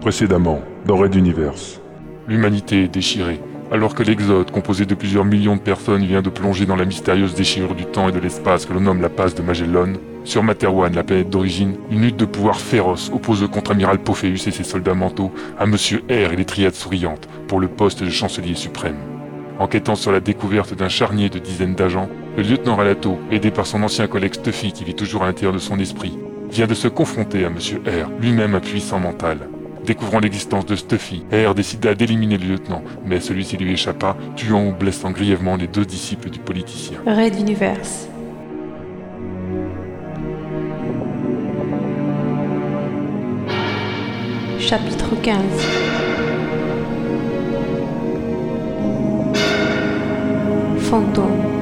Précédemment, dans Red Universe. L'humanité est déchirée, alors que l'Exode, composé de plusieurs millions de personnes, vient de plonger dans la mystérieuse déchirure du temps et de l'espace que l'on nomme la passe de Magellan. Sur Materwan, la planète d'origine, une lutte de pouvoir féroce oppose le contre-amiral Pophéus et ses soldats mentaux à Monsieur R et les triades souriantes pour le poste de chancelier suprême. Enquêtant sur la découverte d'un charnier de dizaines d'agents, le lieutenant Ralato, aidé par son ancien collègue Stuffy qui vit toujours à l'intérieur de son esprit, vient de se confronter à Monsieur R, lui-même un puissant mental. Découvrant l'existence de Stuffy, R décida d'éliminer le lieutenant, mais celui-ci lui échappa, tuant ou blessant grièvement les deux disciples du politicien. Red Universe. Chapitre 15 Fantôme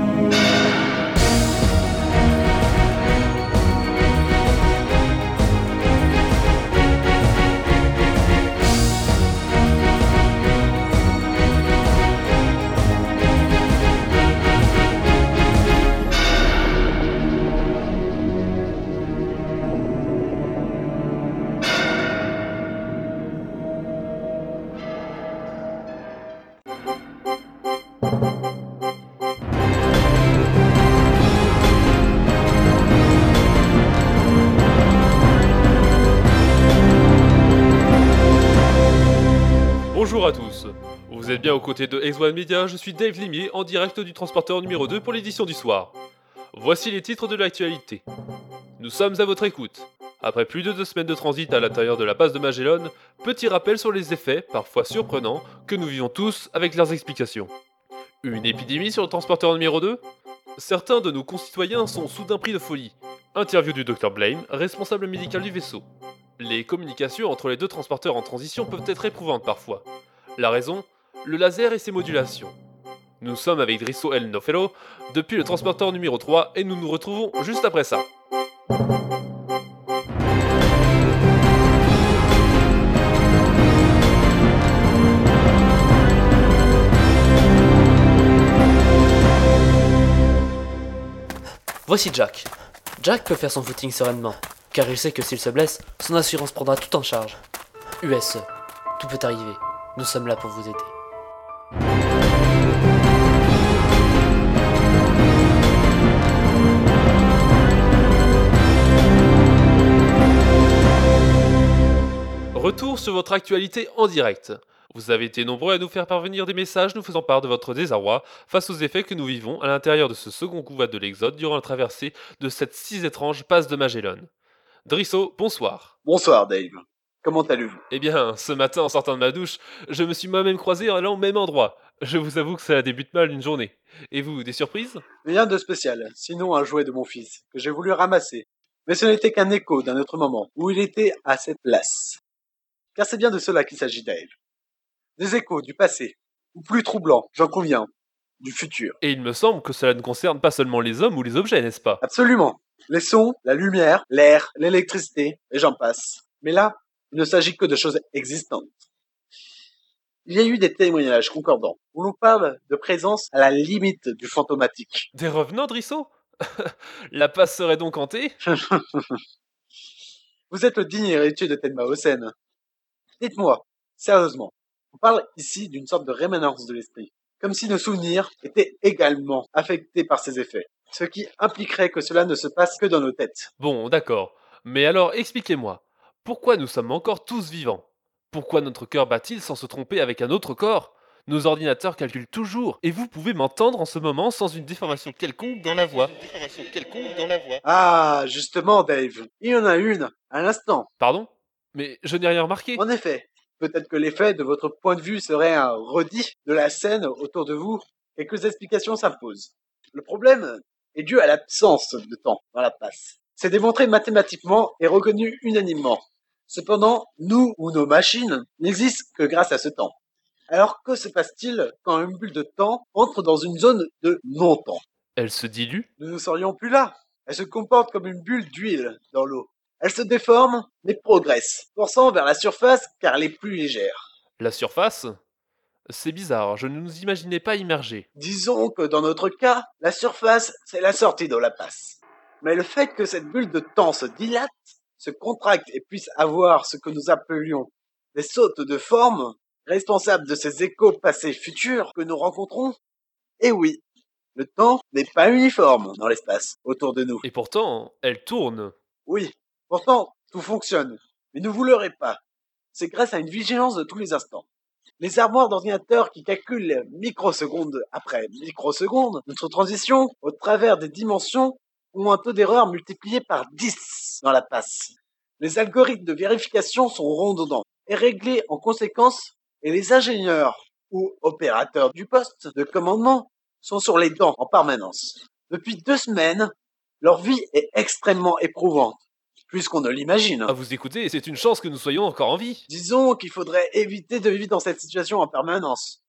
êtes bien aux côtés de X1 Media, je suis Dave Limier en direct du transporteur numéro 2 pour l'édition du soir. Voici les titres de l'actualité. Nous sommes à votre écoute. Après plus de deux semaines de transit à l'intérieur de la base de Magellan, petit rappel sur les effets, parfois surprenants, que nous vivons tous avec leurs explications. Une épidémie sur le transporteur numéro 2 Certains de nos concitoyens sont soudain pris de folie. Interview du Dr Blame, responsable médical du vaisseau. Les communications entre les deux transporteurs en transition peuvent être éprouvantes parfois. La raison? Le laser et ses modulations. Nous sommes avec Drisso El Nofelo depuis le transporteur numéro 3 et nous nous retrouvons juste après ça. Voici Jack. Jack peut faire son footing sereinement, car il sait que s'il se blesse, son assurance prendra tout en charge. USE, tout peut arriver. Nous sommes là pour vous aider. Retour sur votre actualité en direct. Vous avez été nombreux à nous faire parvenir des messages nous faisant part de votre désarroi face aux effets que nous vivons à l'intérieur de ce second couvade de l'Exode durant la traversée de cette si étrange passe de Magellan. Drisso, bonsoir. Bonsoir Dave. Comment allez-vous Eh bien, ce matin en sortant de ma douche, je me suis moi-même croisé en allant au même endroit. Je vous avoue que cela débute mal une journée. Et vous, des surprises? Rien de spécial, sinon un jouet de mon fils, que j'ai voulu ramasser. Mais ce n'était qu'un écho d'un autre moment, où il était à cette place. Car c'est bien de cela qu'il s'agit Dave. Des échos du passé, ou plus troublants, j'en conviens, du futur. Et il me semble que cela ne concerne pas seulement les hommes ou les objets, n'est-ce pas? Absolument. Les sons, la lumière, l'air, l'électricité, et j'en passe. Mais là, il ne s'agit que de choses existantes. Il y a eu des témoignages concordants, où l'on parle de présence à la limite du fantomatique. Des revenants, Drisso La passe serait donc hantée? Vous êtes le digne héritier de Tenma Hosen. Dites-moi, sérieusement, on parle ici d'une sorte de rémanence de l'esprit, comme si nos souvenirs étaient également affectés par ces effets, ce qui impliquerait que cela ne se passe que dans nos têtes. Bon, d'accord. Mais alors, expliquez-moi. Pourquoi nous sommes encore tous vivants? Pourquoi notre cœur bat-il sans se tromper avec un autre corps? Nos ordinateurs calculent toujours, et vous pouvez m'entendre en ce moment sans une déformation quelconque dans la voix. Ah, justement, Dave, il y en a une, à l'instant. Pardon? Mais je n'ai rien remarqué. En effet, peut-être que l'effet de votre point de vue serait un redit de la scène autour de vous. Quelques explications s'imposent. Le problème est dû à l'absence de temps dans la passe. C'est démontré mathématiquement et reconnu unanimement. Cependant, nous ou nos machines n'existent que grâce à ce temps. Alors que se passe-t-il quand une bulle de temps entre dans une zone de non-temps? Elle se dilue Nous ne serions plus là. Elle se comporte comme une bulle d'huile dans l'eau. Elle se déforme, mais progresse, forçant vers la surface car elle est plus légère. La surface? C'est bizarre, je ne nous imaginais pas immergés. Disons que dans notre cas, la surface, c'est la sortie de la passe. Mais le fait que cette bulle de temps se dilate, se contracte et puisse avoir ce que nous appelions des sautes de forme responsables de ces échos passés futurs que nous rencontrons Eh oui, le temps n'est pas uniforme dans l'espace autour de nous. Et pourtant, elle tourne. Oui, pourtant, tout fonctionne. Mais ne vous leurrez pas. C'est grâce à une vigilance de tous les instants. Les armoires d'ordinateurs qui calculent microseconde après microseconde notre transition au travers des dimensions ont un taux d'erreur multiplié par 10 dans la passe. Les algorithmes de vérification sont redondants et réglés en conséquence et les ingénieurs ou opérateurs du poste de commandement sont sur les dents en permanence. Depuis deux semaines, leur vie est extrêmement éprouvante, plus qu'on ne l'imagine. À vous écouter, c'est une chance que nous soyons encore en vie. Disons qu'il faudrait éviter de vivre dans cette situation en permanence.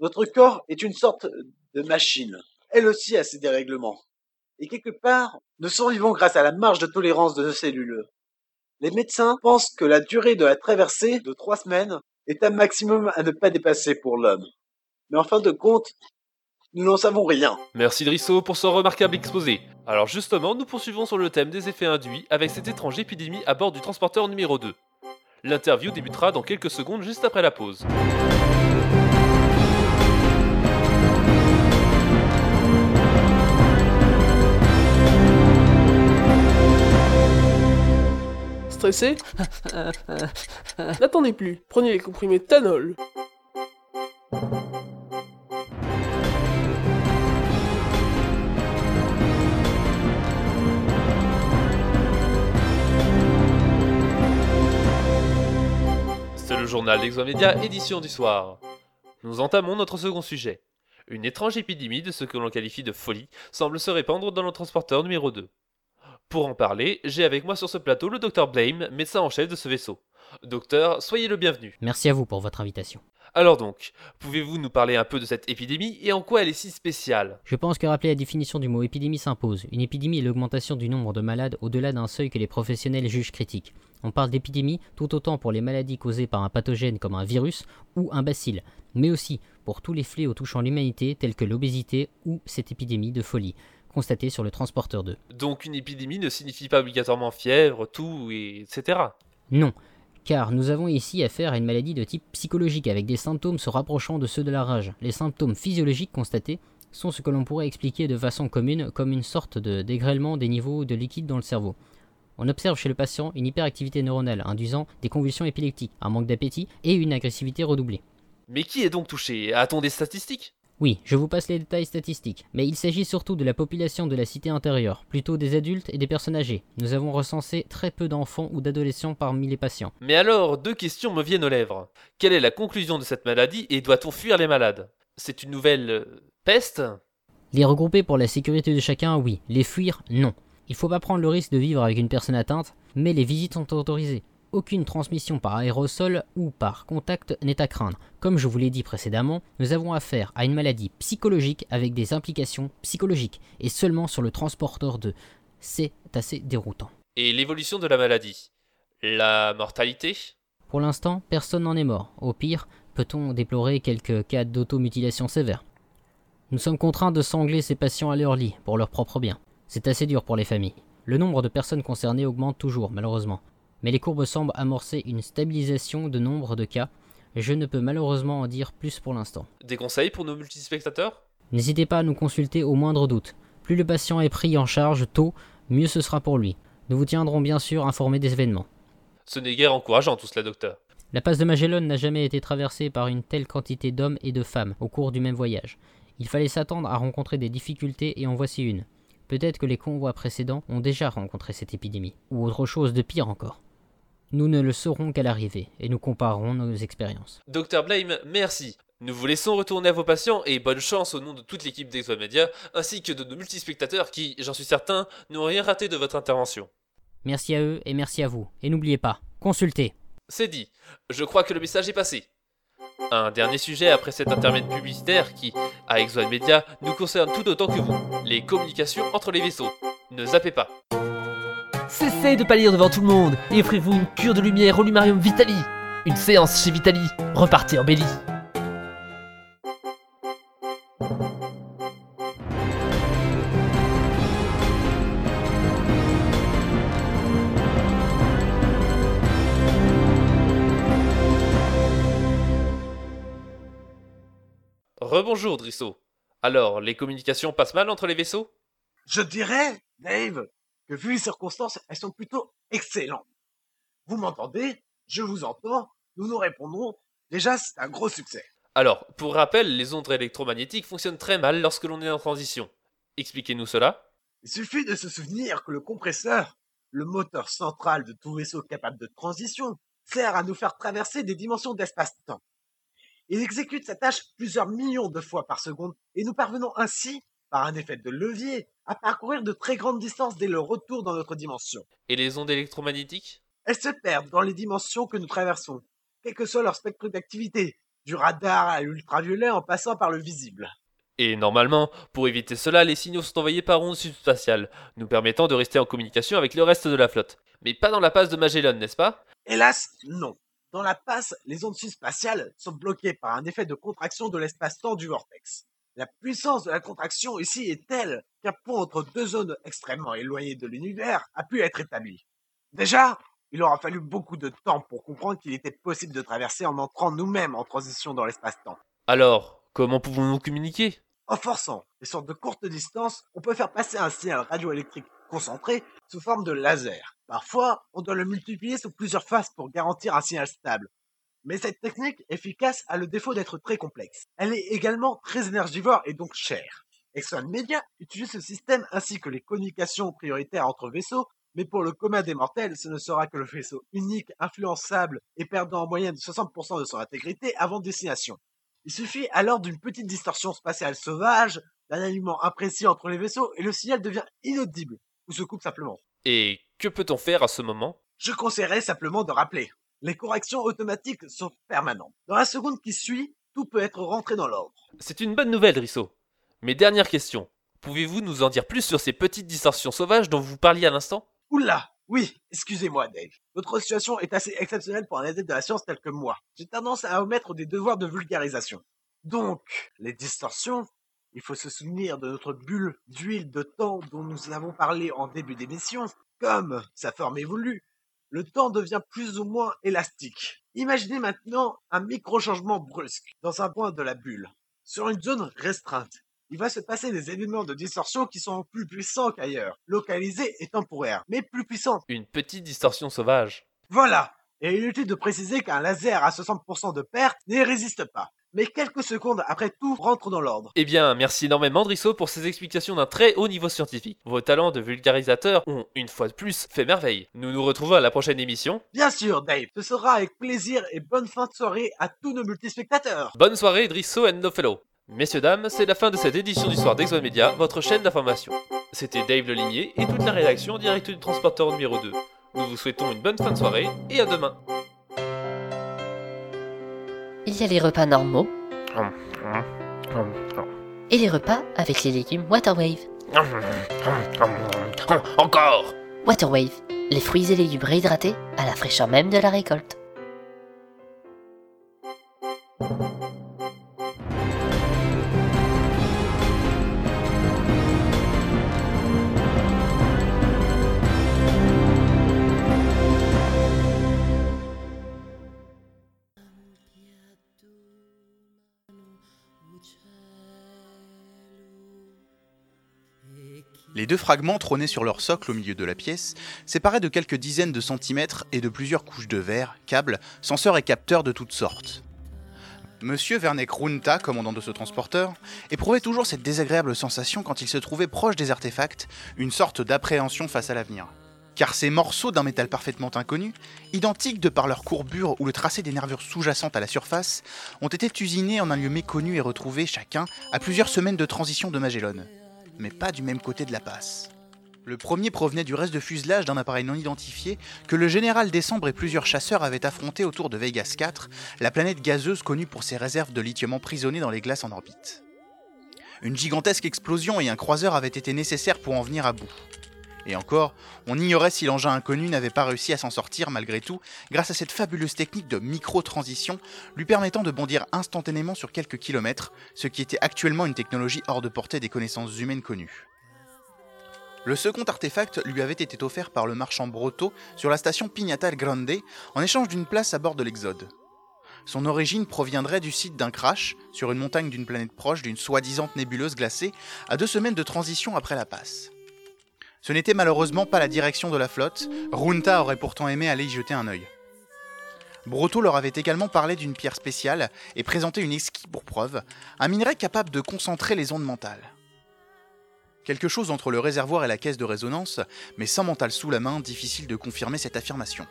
Notre corps est une sorte de machine. Elle aussi a ses dérèglements. Et quelque part, nous survivons grâce à la marge de tolérance de nos cellules. Les médecins pensent que la durée de la traversée de trois semaines est un maximum à ne pas dépasser pour l'homme. Mais en fin de compte, nous n'en savons rien. Merci Drisso pour ce remarquable exposé. Alors justement, nous poursuivons sur le thème des effets induits avec cette étrange épidémie à bord du transporteur numéro 2. L'interview débutera dans quelques secondes juste après la pause. N'attendez plus, prenez les comprimés Tanol. C'est le journal d'Exomédia, édition du soir. Nous entamons notre second sujet. Une étrange épidémie de ce que l'on qualifie de folie semble se répandre dans le transporteur numéro 2. Pour en parler, j'ai avec moi sur ce plateau le docteur Blame, médecin en chef de ce vaisseau. Docteur, soyez le bienvenu. Merci à vous pour votre invitation. Alors donc, pouvez-vous nous parler un peu de cette épidémie et en quoi elle est si spéciale? Je pense que rappeler la définition du mot épidémie s'impose. Une épidémie est l'augmentation du nombre de malades au-delà d'un seuil que les professionnels jugent critique. On parle d'épidémie tout autant pour les maladies causées par un pathogène comme un virus ou un bacille, mais aussi pour tous les fléaux touchant l'humanité tels que l'obésité ou cette épidémie de folie constatée sur le transporteur 2. Donc une épidémie ne signifie pas obligatoirement fièvre, toux, et etc. Non, car nous avons ici affaire à une maladie de type psychologique avec des symptômes se rapprochant de ceux de la rage. Les symptômes physiologiques constatés sont ce que l'on pourrait expliquer de façon commune comme une sorte de dégrêlement des niveaux de liquide dans le cerveau. On observe chez le patient une hyperactivité neuronale induisant des convulsions épileptiques, un manque d'appétit et une agressivité redoublée. Mais qui est donc touché? A-t-on des statistiques? Oui, je vous passe les détails statistiques, mais il s'agit surtout de la population de la cité intérieure, plutôt des adultes et des personnes âgées. Nous avons recensé très peu d'enfants ou d'adolescents parmi les patients. Mais alors, deux questions me viennent aux lèvres. Quelle est la conclusion de cette maladie et doit-on fuir les malades? C'est une nouvelle euh, peste? Les regrouper pour la sécurité de chacun, oui. Les fuir, non. Il faut pas prendre le risque de vivre avec une personne atteinte, mais les visites sont autorisées. Aucune transmission par aérosol ou par contact n'est à craindre. Comme je vous l'ai dit précédemment, nous avons affaire à une maladie psychologique avec des implications psychologiques, et seulement sur le transporteur 2. C'est assez déroutant. Et l'évolution de la maladie? La mortalité? Pour l'instant, personne n'en est mort. Au pire, peut-on déplorer quelques cas d'automutilation sévères. Nous sommes contraints de sangler ces patients à leur lit, pour leur propre bien. C'est assez dur pour les familles. Le nombre de personnes concernées augmente toujours, malheureusement. Mais les courbes semblent amorcer une stabilisation de nombre de cas. Je ne peux malheureusement en dire plus pour l'instant. Des conseils pour nos multispectateurs? N'hésitez pas à nous consulter au moindre doute. Plus le patient est pris en charge tôt, mieux ce sera pour lui. Nous vous tiendrons bien sûr informés des événements. Ce n'est guère encourageant tout cela, docteur. La passe de Magellan n'a jamais été traversée par une telle quantité d'hommes et de femmes au cours du même voyage. Il fallait s'attendre à rencontrer des difficultés et en voici une. Peut-être que les convois précédents ont déjà rencontré cette épidémie, ou autre chose de pire encore. Nous ne le saurons qu'à l'arrivée, et nous comparerons nos expériences. Docteur Blame, merci. Nous vous laissons retourner à vos patients et bonne chance au nom de toute l'équipe d'Exo Media, ainsi que de nos multispectateurs qui, j'en suis certain, n'ont rien raté de votre intervention. Merci à eux et merci à vous. Et n'oubliez pas, consultez. C'est dit. Je crois que le message est passé. Un dernier sujet après cet intermède publicitaire qui, à Exo Media, nous concerne tout autant que vous. Les communications entre les vaisseaux. Ne zappez pas. Cessez de pâlir devant tout le monde et offrez-vous une cure de lumière au Lumarium Vitali. Une séance chez Vitali. Repartez en belly. Rebonjour, Drisso. Alors, les communications passent mal entre les vaisseaux? Je dirais, Dave, que vu les circonstances, elles sont plutôt excellentes. Vous m'entendez? Je vous entends. Nous nous répondrons. Déjà, c'est un gros succès. Alors, pour rappel, les ondes électromagnétiques fonctionnent très mal lorsque l'on est en transition. Expliquez-nous cela. Il suffit de se souvenir que le compresseur, le moteur central de tout vaisseau capable de transition, sert à nous faire traverser des dimensions d'espace-temps. Il exécute sa tâche plusieurs millions de fois par seconde et nous parvenons ainsi, par un effet de levier, à parcourir de très grandes distances dès le retour dans notre dimension. Et les ondes électromagnétiques? Elles se perdent dans les dimensions que nous traversons, quel que soit leur spectre d'activité, du radar à l'ultraviolet en passant par le visible. Et normalement, pour éviter cela, les signaux sont envoyés par ondes subspatiales, nous permettant de rester en communication avec le reste de la flotte. Mais pas dans la passe de Magellan, n'est-ce pas? Hélas, non. Dans la passe, les ondes subspatiales sont bloquées par un effet de contraction de l'espace-temps du vortex. La puissance de la contraction ici est telle qu'un pont entre deux zones extrêmement éloignées de l'univers a pu être établi. Déjà, il aura fallu beaucoup de temps pour comprendre qu'il était possible de traverser en entrant nous-mêmes en transition dans l'espace-temps. Alors, comment pouvons-nous communiquer? En forçant et sur de courtes distances, on peut faire passer un signal radioélectrique concentré sous forme de laser. Parfois, on doit le multiplier sous plusieurs faces pour garantir un signal stable. Mais cette technique efficace a le défaut d'être très complexe. Elle est également très énergivore et donc chère. Exxon Media utilise ce système ainsi que les communications prioritaires entre vaisseaux, mais pour le commun des mortels, ce ne sera que le vaisseau unique, influençable et perdant en moyenne 60% de son intégrité avant destination. Il suffit alors d'une petite distorsion spatiale sauvage, d'un alignement imprécis entre les vaisseaux et le signal devient inaudible ou se coupe simplement. Et que peut-on faire à ce moment? Je conseillerais simplement de rappeler. Les corrections automatiques sont permanentes. Dans la seconde qui suit, tout peut être rentré dans l'ordre. C'est une bonne nouvelle, Risso. Mais dernière question. Pouvez-vous nous en dire plus sur ces petites distorsions sauvages dont vous parliez à l'instant? Oula Oui, excusez-moi Dave. Votre situation est assez exceptionnelle pour un adepte de la science tel que moi. J'ai tendance à omettre des devoirs de vulgarisation. Donc, les distorsions, il faut se souvenir de notre bulle d'huile de temps dont nous avons parlé en début d'émission. Comme sa forme évolue, le temps devient plus ou moins élastique. Imaginez maintenant un micro-changement brusque dans un point de la bulle, sur une zone restreinte. Il va se passer des événements de distorsion qui sont plus puissants qu'ailleurs, localisés et temporaires, mais plus puissants. Une petite distorsion sauvage. Voilà. Et inutile de préciser qu'un laser à 60% de perte n'y résiste pas. Mais quelques secondes après tout rentre dans l'ordre. Eh bien, merci énormément Drisso pour ces explications d'un très haut niveau scientifique. Vos talents de vulgarisateur ont, une fois de plus, fait merveille. Nous nous retrouvons à la prochaine émission. Bien sûr, Dave. Ce sera avec plaisir et bonne fin de soirée à tous nos multispectateurs. Bonne soirée Drisso and no fellow. Messieurs, dames, c'est la fin de cette édition du soir d'Exxon Media, votre chaîne d'information. C'était Dave Le Limier et toute la rédaction en direct du transporteur numéro 2. Nous vous souhaitons une bonne fin de soirée et à demain. Il y a les repas normaux et les repas avec les légumes Waterwave. Encore Waterwave, les fruits et légumes réhydratés à la fraîcheur même de la récolte. Les deux fragments trônaient sur leur socle au milieu de la pièce, séparés de quelques dizaines de centimètres et de plusieurs couches de verre, câbles, senseurs et capteurs de toutes sortes. Monsieur Werneck Runta, commandant de ce transporteur, éprouvait toujours cette désagréable sensation quand il se trouvait proche des artefacts, une sorte d'appréhension face à l'avenir. Car ces morceaux d'un métal parfaitement inconnu, identiques de par leur courbure ou le tracé des nervures sous-jacentes à la surface, ont été usinés en un lieu méconnu et retrouvés chacun à plusieurs semaines de transition de Magellan mais pas du même côté de la passe. Le premier provenait du reste de fuselage d'un appareil non identifié que le général Décembre et plusieurs chasseurs avaient affronté autour de Vegas 4, la planète gazeuse connue pour ses réserves de lithium emprisonnées dans les glaces en orbite. Une gigantesque explosion et un croiseur avaient été nécessaires pour en venir à bout. Et encore, on ignorait si l'engin inconnu n'avait pas réussi à s'en sortir malgré tout, grâce à cette fabuleuse technique de micro-transition lui permettant de bondir instantanément sur quelques kilomètres, ce qui était actuellement une technologie hors de portée des connaissances humaines connues. Le second artefact lui avait été offert par le marchand Brotto sur la station Pignata Grande en échange d'une place à bord de l'Exode. Son origine proviendrait du site d'un crash sur une montagne d'une planète proche d'une soi-disant nébuleuse glacée à deux semaines de transition après la passe. Ce n'était malheureusement pas la direction de la flotte, Runta aurait pourtant aimé aller y jeter un œil. Broto leur avait également parlé d'une pierre spéciale et présenté une esquisse pour preuve, un minerai capable de concentrer les ondes mentales. Quelque chose entre le réservoir et la caisse de résonance, mais sans mental sous la main, difficile de confirmer cette affirmation.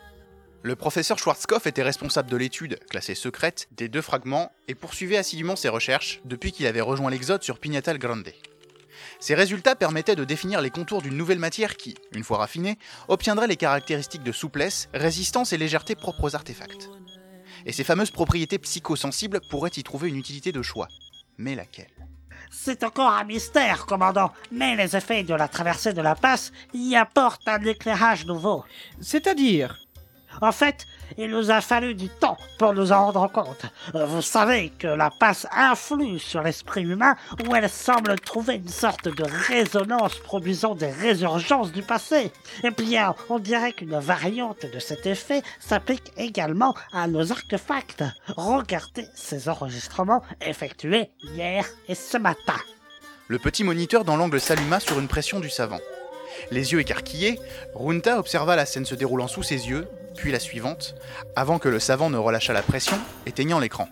Le professeur Schwarzkopf était responsable de l'étude, classée secrète, des deux fragments et poursuivait assidûment ses recherches depuis qu'il avait rejoint l'Exode sur Pignatal Grande. Ces résultats permettaient de définir les contours d'une nouvelle matière qui, une fois raffinée, obtiendrait les caractéristiques de souplesse, résistance et légèreté propres aux artefacts. Et ces fameuses propriétés psychosensibles pourraient y trouver une utilité de choix. Mais laquelle? C'est encore un mystère, commandant, mais les effets de la traversée de la passe y apportent un éclairage nouveau. C'est-à-dire? En fait, il nous a fallu du temps pour nous en rendre compte. Vous savez que la passe influe sur l'esprit humain où elle semble trouver une sorte de résonance produisant des résurgences du passé. Eh bien, on dirait qu'une variante de cet effet s'applique également à nos artefacts. Regardez ces enregistrements effectués hier et ce matin. Le petit moniteur dans l'angle s'alluma sur une pression du savant. Les yeux écarquillés, Runta observa la scène se déroulant sous ses yeux, puis la suivante, avant que le savant ne relâchât la pression, éteignant l'écran.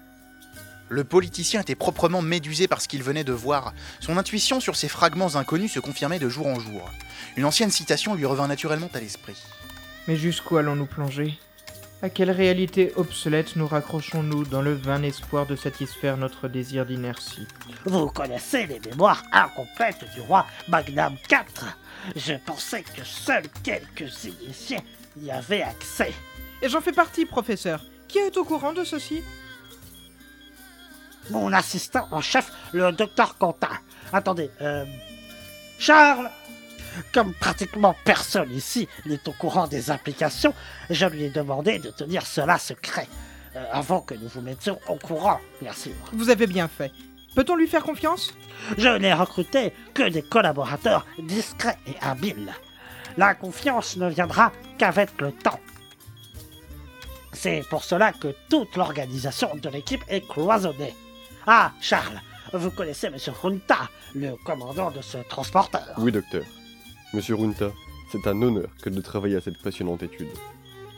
Le politicien était proprement médusé par ce qu'il venait de voir. Son intuition sur ces fragments inconnus se confirmait de jour en jour. Une ancienne citation lui revint naturellement à l'esprit. Mais jusqu'où allons-nous plonger? À quelle réalité obsolète nous raccrochons-nous dans le vain espoir de satisfaire notre désir d'inertie? Vous connaissez les mémoires incomplètes du roi Magnam IV. Je pensais que seuls quelques initiés y avaient accès. Et j'en fais partie, professeur. Qui est au courant de ceci? Mon assistant en chef, le docteur Quentin. Attendez, euh... Charles Comme pratiquement personne ici n'est au courant des implications, je lui ai demandé de tenir cela secret. euh, avant que nous vous mettions au courant, bien sûr. Vous avez bien fait. Peut-on lui faire confiance? Je n'ai recruté que des collaborateurs discrets et habiles. La confiance ne viendra qu'avec le temps. C'est pour cela que toute l'organisation de l'équipe est cloisonnée. Ah, Charles, vous connaissez M. Runta, le commandant de ce transporteur. Oui, docteur. Monsieur Runta, c'est un honneur que de travailler à cette passionnante étude.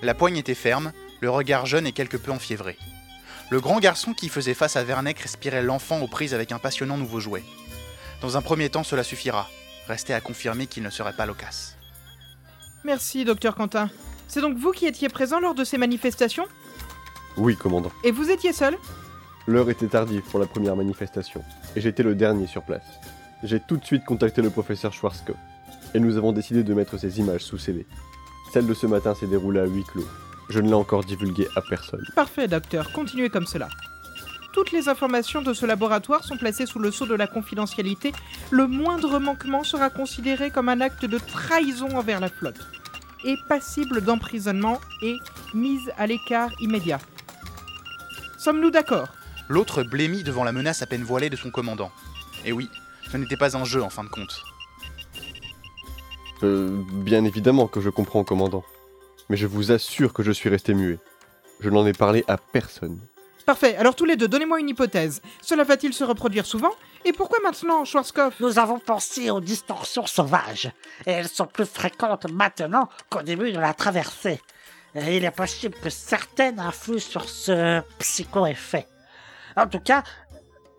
La poigne était ferme, le regard jeune et quelque peu enfiévré. Le grand garçon qui faisait face à Vernec respirait l'enfant aux prises avec un passionnant nouveau jouet. Dans un premier temps, cela suffira. Restait à confirmer qu'il ne serait pas loquace. Merci, docteur Quentin. C'est donc vous qui étiez présent lors de ces manifestations? Oui, commandant. Et vous étiez seul? L'heure était tardive pour la première manifestation, et j'étais le dernier sur place. J'ai tout de suite contacté le professeur Schwarzkopf, et nous avons décidé de mettre ces images sous CD. Celle de ce matin s'est déroulée à huis clos. Je ne l'ai encore divulguée à personne. Parfait, docteur. Continuez comme cela. Toutes les informations de ce laboratoire sont placées sous le sceau de la confidentialité. Le moindre manquement sera considéré comme un acte de trahison envers la flotte, et passible d'emprisonnement et mise à l'écart immédiat. Sommes-nous d'accord? L'autre blêmit devant la menace à peine voilée de son commandant. Et oui, ce n'était pas un jeu en fin de compte. Euh, bien évidemment que je comprends, commandant. Mais je vous assure que je suis resté muet. Je n'en ai parlé à personne. Parfait, alors tous les deux, donnez-moi une hypothèse. Cela va-t-il se reproduire souvent Et pourquoi maintenant, Schwarzkopf Nous avons pensé aux distorsions sauvages, et elles sont plus fréquentes maintenant qu'au début de la traversée. Et il est possible que certaines influent sur ce psycho-effet. En tout cas,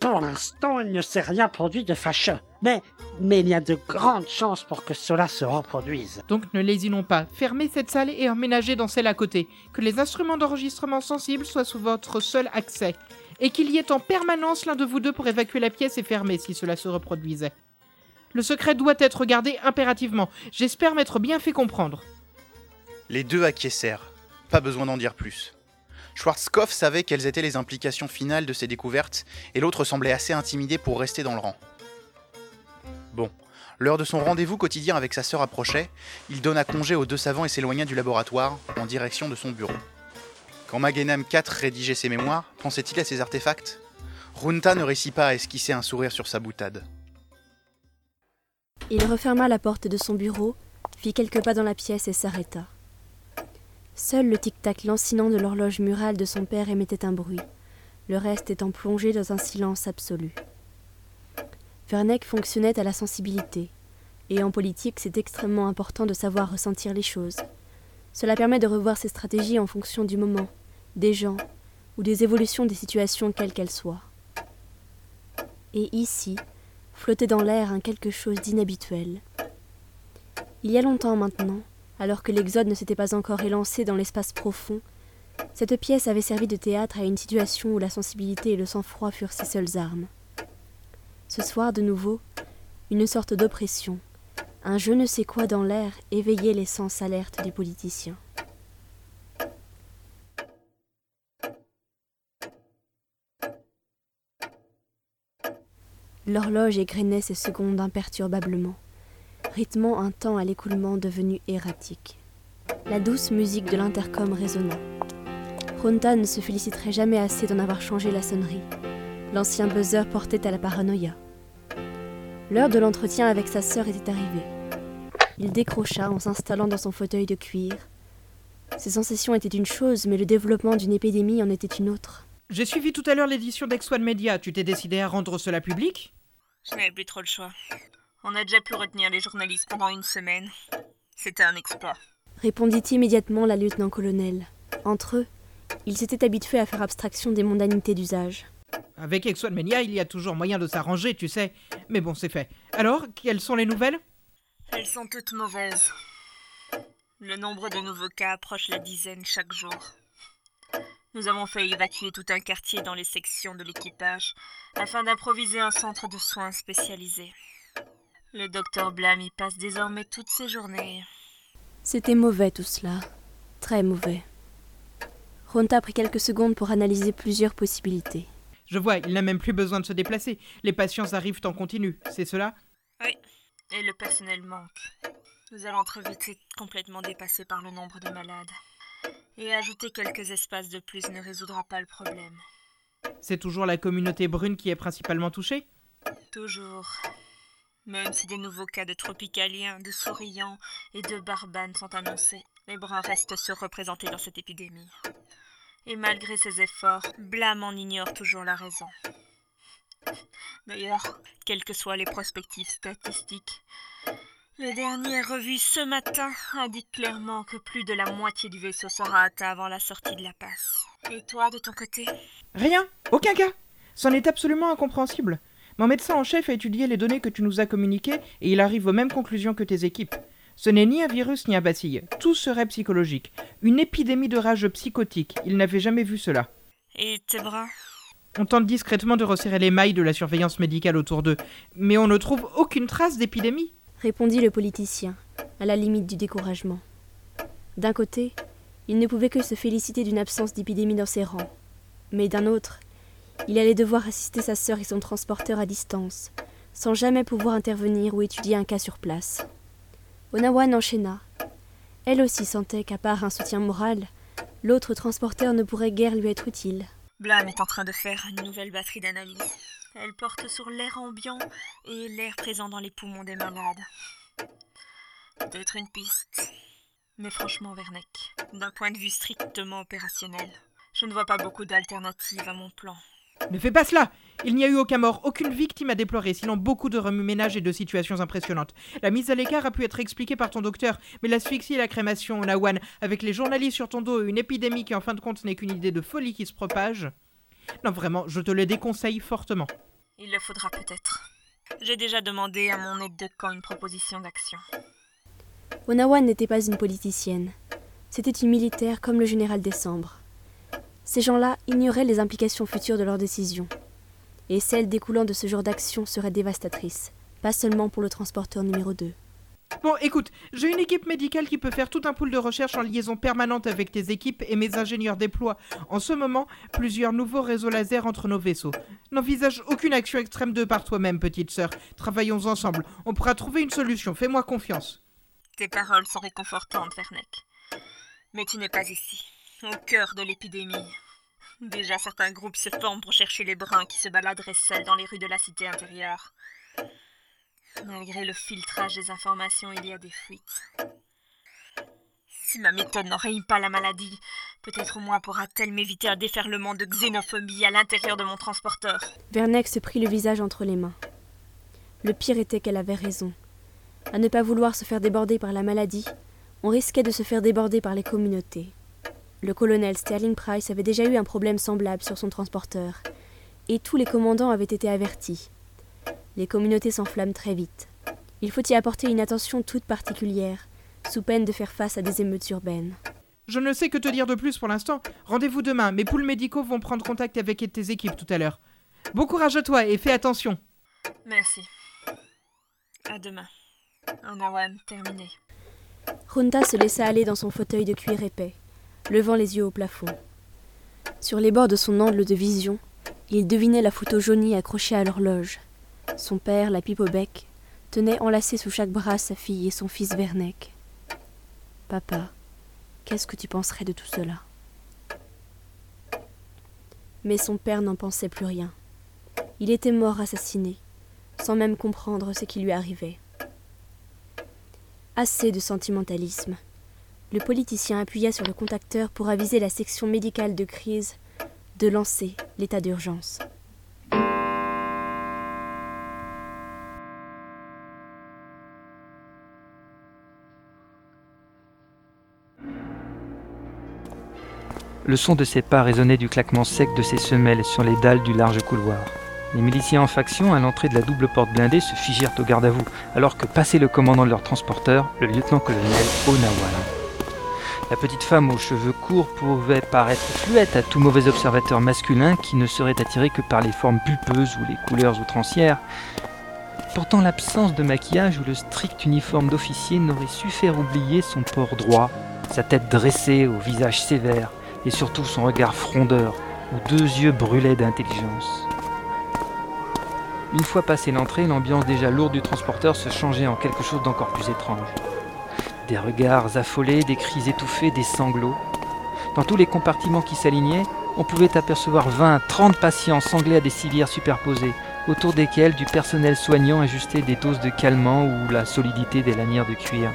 pour l'instant, il ne s'est rien produit de fâcheux. Mais, mais il y a de grandes chances pour que cela se reproduise. Donc ne lésinons pas. Fermez cette salle et emménagez dans celle à côté. Que les instruments d'enregistrement sensibles soient sous votre seul accès. Et qu'il y ait en permanence l'un de vous deux pour évacuer la pièce et fermer si cela se reproduisait. Le secret doit être gardé impérativement. J'espère m'être bien fait comprendre. Les deux acquiescèrent. Pas besoin d'en dire plus. Schwarzkopf savait quelles étaient les implications finales de ces découvertes, et l'autre semblait assez intimidé pour rester dans le rang. Bon, l'heure de son rendez-vous quotidien avec sa sœur approchait, il donna congé aux deux savants et s'éloigna du laboratoire, en direction de son bureau. Quand Magenam IV rédigeait ses mémoires, pensait-il à ses artefacts? Runta ne réussit pas à esquisser un sourire sur sa boutade. Il referma la porte de son bureau, fit quelques pas dans la pièce et s'arrêta. Seul le tic-tac lancinant de l'horloge murale de son père émettait un bruit, le reste étant plongé dans un silence absolu. Verneck fonctionnait à la sensibilité, et en politique c'est extrêmement important de savoir ressentir les choses. Cela permet de revoir ses stratégies en fonction du moment, des gens, ou des évolutions des situations quelles qu'elles soient. Et ici, flottait dans l'air un quelque chose d'inhabituel. Il y a longtemps maintenant, alors que l'exode ne s'était pas encore élancé dans l'espace profond, cette pièce avait servi de théâtre à une situation où la sensibilité et le sang-froid furent ses seules armes. Ce soir, de nouveau, une sorte d'oppression, un je ne sais quoi dans l'air éveillait les sens alertes du politicien. L'horloge égrenait ses secondes imperturbablement, rythmant un temps à l'écoulement devenu erratique. La douce musique de l'intercom résonna. Ronta ne se féliciterait jamais assez d'en avoir changé la sonnerie. L'ancien buzzer portait à la paranoïa. L'heure de l'entretien avec sa sœur était arrivée. Il décrocha en s'installant dans son fauteuil de cuir. Ses sensations étaient une chose, mais le développement d'une épidémie en était une autre. J'ai suivi tout à l'heure l'édition d'Ex One Media. Tu t'es décidé à rendre cela public? Je n'avais plus trop le choix. On a déjà pu retenir les journalistes pendant une semaine. C'était un exploit. Répondit immédiatement la lieutenant-colonel. Entre eux, ils s'étaient habitués à faire abstraction des mondanités d'usage. Avec Ex One Media, il y a toujours moyen de s'arranger, tu sais. Mais bon, c'est fait. Alors, quelles sont les nouvelles? Elles sont toutes mauvaises. Le nombre de nouveaux cas approche la dizaine chaque jour. Nous avons fait évacuer tout un quartier dans les sections de l'équipage afin d'improviser un centre de soins spécialisé. Le docteur Blam y passe désormais toutes ses journées. C'était mauvais tout cela. Très mauvais. Ronta prit quelques secondes pour analyser plusieurs possibilités. Je vois, il n'a même plus besoin de se déplacer. Les patients arrivent en continu, c'est cela? Oui, et le personnel manque. Nous allons très vite être complètement dépassés par le nombre de malades. Et ajouter quelques espaces de plus ne résoudra pas le problème. C'est toujours la communauté brune qui est principalement touchée? Toujours. Même si des nouveaux cas de tropicaliens, de souriants et de barbanes sont annoncés, les bruns restent surreprésentés dans cette épidémie. Et malgré ses efforts, Blam en ignore toujours la raison. D'ailleurs, quelles que soient les prospectives statistiques, le dernier revu ce matin indique clairement que plus de la moitié du vaisseau sera atteint avant la sortie de la passe. Et toi, de ton côté? Rien Aucun cas C'en est absolument incompréhensible. Mon médecin en chef a étudié les données que tu nous as communiquées et il arrive aux mêmes conclusions que tes équipes. Ce n'est ni un virus ni un bacille, tout serait psychologique. Une épidémie de rage psychotique, il n'avait jamais vu cela. Et tes bras? On tente discrètement de resserrer les mailles de la surveillance médicale autour d'eux, mais on ne trouve aucune trace d'épidémie. Répondit le politicien, à la limite du découragement. D'un côté, il ne pouvait que se féliciter d'une absence d'épidémie dans ses rangs, mais d'un autre, il allait devoir assister sa sœur et son transporteur à distance, sans jamais pouvoir intervenir ou étudier un cas sur place. Onawan enchaîna. Elle aussi sentait qu'à part un soutien moral, l'autre transporteur ne pourrait guère lui être utile. Blam est en train de faire une nouvelle batterie d'analyse. Elle porte sur l'air ambiant et l'air présent dans les poumons des malades. Peut-être une piste. Mais franchement, Verneck, d'un point de vue strictement opérationnel, je ne vois pas beaucoup d'alternatives à mon plan. Ne fais pas cela Il n'y a eu aucun mort, aucune victime à déplorer, sinon beaucoup de remue-ménage et de situations impressionnantes. La mise à l'écart a pu être expliquée par ton docteur, mais l'asphyxie et la crémation, Nawan, avec les journalistes sur ton dos et une épidémie qui en fin de compte n'est qu'une idée de folie qui se propage. Non, vraiment, je te le déconseille fortement. Il le faudra peut-être. J'ai déjà demandé à mon aide de camp une proposition d'action. Onawan n'était pas une politicienne. C'était une militaire comme le général Décembre. Ces gens-là ignoraient les implications futures de leurs décisions. Et celles découlant de ce genre d'action seraient dévastatrices, pas seulement pour le transporteur numéro 2. Bon, écoute, j'ai une équipe médicale qui peut faire tout un pool de recherche en liaison permanente avec tes équipes et mes ingénieurs déploient en ce moment plusieurs nouveaux réseaux laser entre nos vaisseaux. N'envisage aucune action extrême de par toi-même, petite sœur. Travaillons ensemble. On pourra trouver une solution. Fais-moi confiance. Tes paroles sont réconfortantes, Verneck. Mais tu n'es pas ici, au cœur de l'épidémie. Déjà, certains groupes se forment pour chercher les bruns qui se baladeraient seuls dans les rues de la cité intérieure. Malgré le filtrage des informations, il y a des fuites. Si ma méthode n'enraye pas la maladie, peut-être au moins pourra-t-elle m'éviter un déferlement de xénophobie à l'intérieur de mon transporteur. Verneck se prit le visage entre les mains. Le pire était qu'elle avait raison. À ne pas vouloir se faire déborder par la maladie, on risquait de se faire déborder par les communautés. Le colonel Sterling Price avait déjà eu un problème semblable sur son transporteur, et tous les commandants avaient été avertis. Les communautés s'enflamment très vite. Il faut y apporter une attention toute particulière, sous peine de faire face à des émeutes urbaines. Je ne sais que te dire de plus pour l'instant. Rendez-vous demain. Mes poules médicaux vont prendre contact avec tes équipes tout à l'heure. Bon courage à toi et fais attention. Merci. À demain. Onawan, terminé. Runta se laissa aller dans son fauteuil de cuir épais, levant les yeux au plafond. Sur les bords de son angle de vision, il devinait la photo jaunie accrochée à l'horloge. Son père, la pipe au bec, tenait enlacé sous chaque bras sa fille et son fils Vernec. Papa, qu'est-ce que tu penserais de tout cela? Mais son père n'en pensait plus rien. Il était mort assassiné, sans même comprendre ce qui lui arrivait. Assez de sentimentalisme. Le politicien appuya sur le contacteur pour aviser la section médicale de crise de lancer l'état d'urgence. Le son de ses pas résonnait du claquement sec de ses semelles sur les dalles du large couloir. Les miliciens en faction, à l'entrée de la double porte blindée, se figèrent au garde à vous, alors que passait le commandant de leur transporteur, le lieutenant-colonel Onawan. La petite femme aux cheveux courts pouvait paraître fluette à tout mauvais observateur masculin qui ne serait attiré que par les formes pulpeuses ou les couleurs outrancières. Pourtant, l'absence de maquillage ou le strict uniforme d'officier n'aurait su faire oublier son port droit, sa tête dressée au visage sévère et surtout son regard frondeur où deux yeux brûlaient d'intelligence. Une fois passé l'entrée, l'ambiance déjà lourde du transporteur se changeait en quelque chose d'encore plus étrange. Des regards affolés, des cris étouffés, des sanglots. Dans tous les compartiments qui s'alignaient, on pouvait apercevoir 20, 30 patients sanglés à des civières superposées, autour desquels du personnel soignant ajustait des doses de calmants ou la solidité des lanières de cuir.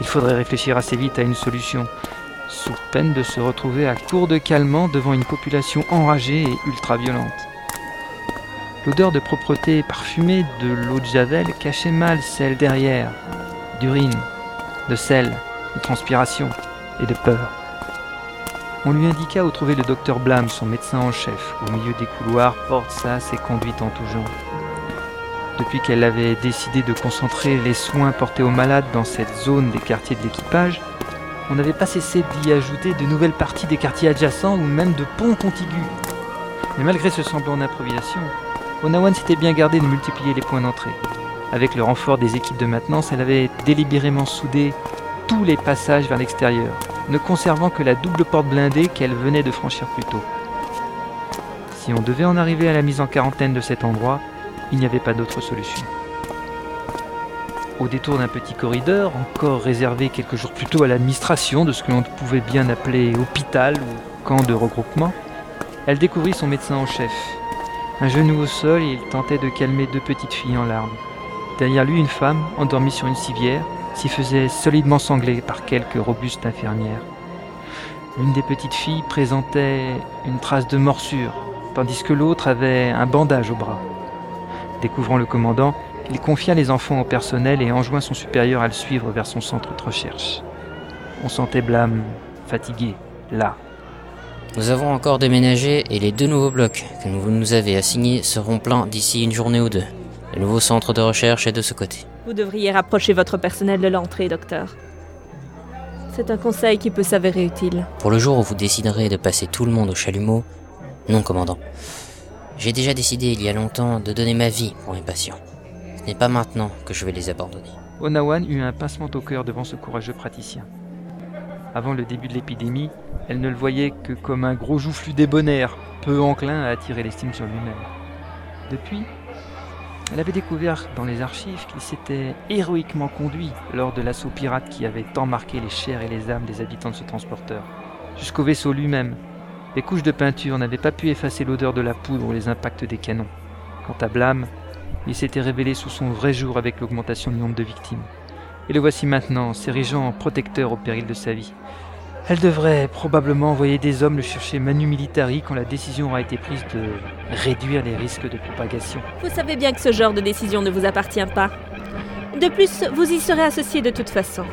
Il faudrait réfléchir assez vite à une solution, sous peine de se retrouver à court de calmants devant une population enragée et ultra-violente. L'odeur de propreté parfumée de l'eau de Javel cachait mal celle derrière, d'urine, de sel, de transpiration et de peur. On lui indiqua où trouver le docteur Blam, son médecin en chef, au milieu des couloirs, porte sas et conduite en tout genre. Depuis qu'elle avait décidé de concentrer les soins portés aux malades dans cette zone des quartiers de l'équipage, on n'avait pas cessé d'y ajouter de nouvelles parties des quartiers adjacents ou même de ponts contigus. Mais malgré ce semblant d'improvisation, Onawan s'était bien gardé de multiplier les points d'entrée. Avec le renfort des équipes de maintenance, elle avait délibérément soudé tous les passages vers l'extérieur, ne conservant que la double porte blindée qu'elle venait de franchir plus tôt. Si on devait en arriver à la mise en quarantaine de cet endroit, il n'y avait pas d'autre solution. Au détour d'un petit corridor, encore réservé quelques jours plus tôt à l'administration de ce que l'on pouvait bien appeler hôpital ou camp de regroupement, elle découvrit son médecin en chef, un genou au sol, il tentait de calmer deux petites filles en larmes. Derrière lui, une femme, endormie sur une civière, s'y faisait solidement sangler par quelques robustes infirmières. L'une des petites filles présentait une trace de morsure, tandis que l'autre avait un bandage au bras. Découvrant le commandant, il confia les enfants au personnel et enjoint son supérieur à le suivre vers son centre de recherche. On sentait Blâme, fatigué, là, nous avons encore déménagé et les deux nouveaux blocs que vous nous avez assignés seront pleins d'ici une journée ou deux. Le nouveau centre de recherche est de ce côté. Vous devriez rapprocher votre personnel de l'entrée, docteur. C'est un conseil qui peut s'avérer utile. Pour le jour où vous déciderez de passer tout le monde au chalumeau, non, commandant. J'ai déjà décidé il y a longtemps de donner ma vie pour mes patients. Ce n'est pas maintenant que je vais les abandonner. Onawan eut un pincement au cœur devant ce courageux praticien. Avant le début de l'épidémie, elle ne le voyait que comme un gros joufflu débonnaire, peu enclin à attirer l'estime sur lui-même. Depuis, elle avait découvert dans les archives qu'il s'était héroïquement conduit lors de l'assaut pirate qui avait tant marqué les chairs et les âmes des habitants de ce transporteur. Jusqu'au vaisseau lui-même, les couches de peinture n'avaient pas pu effacer l'odeur de la poudre ou les impacts des canons. Quant à Blam, il s'était révélé sous son vrai jour avec l'augmentation du nombre de victimes. Et le voici maintenant, s'érigeant en protecteur au péril de sa vie. Elle devrait probablement envoyer des hommes le chercher manu militari quand la décision aura été prise de réduire les risques de propagation. Vous savez bien que ce genre de décision ne vous appartient pas. De plus, vous y serez associé de toute façon.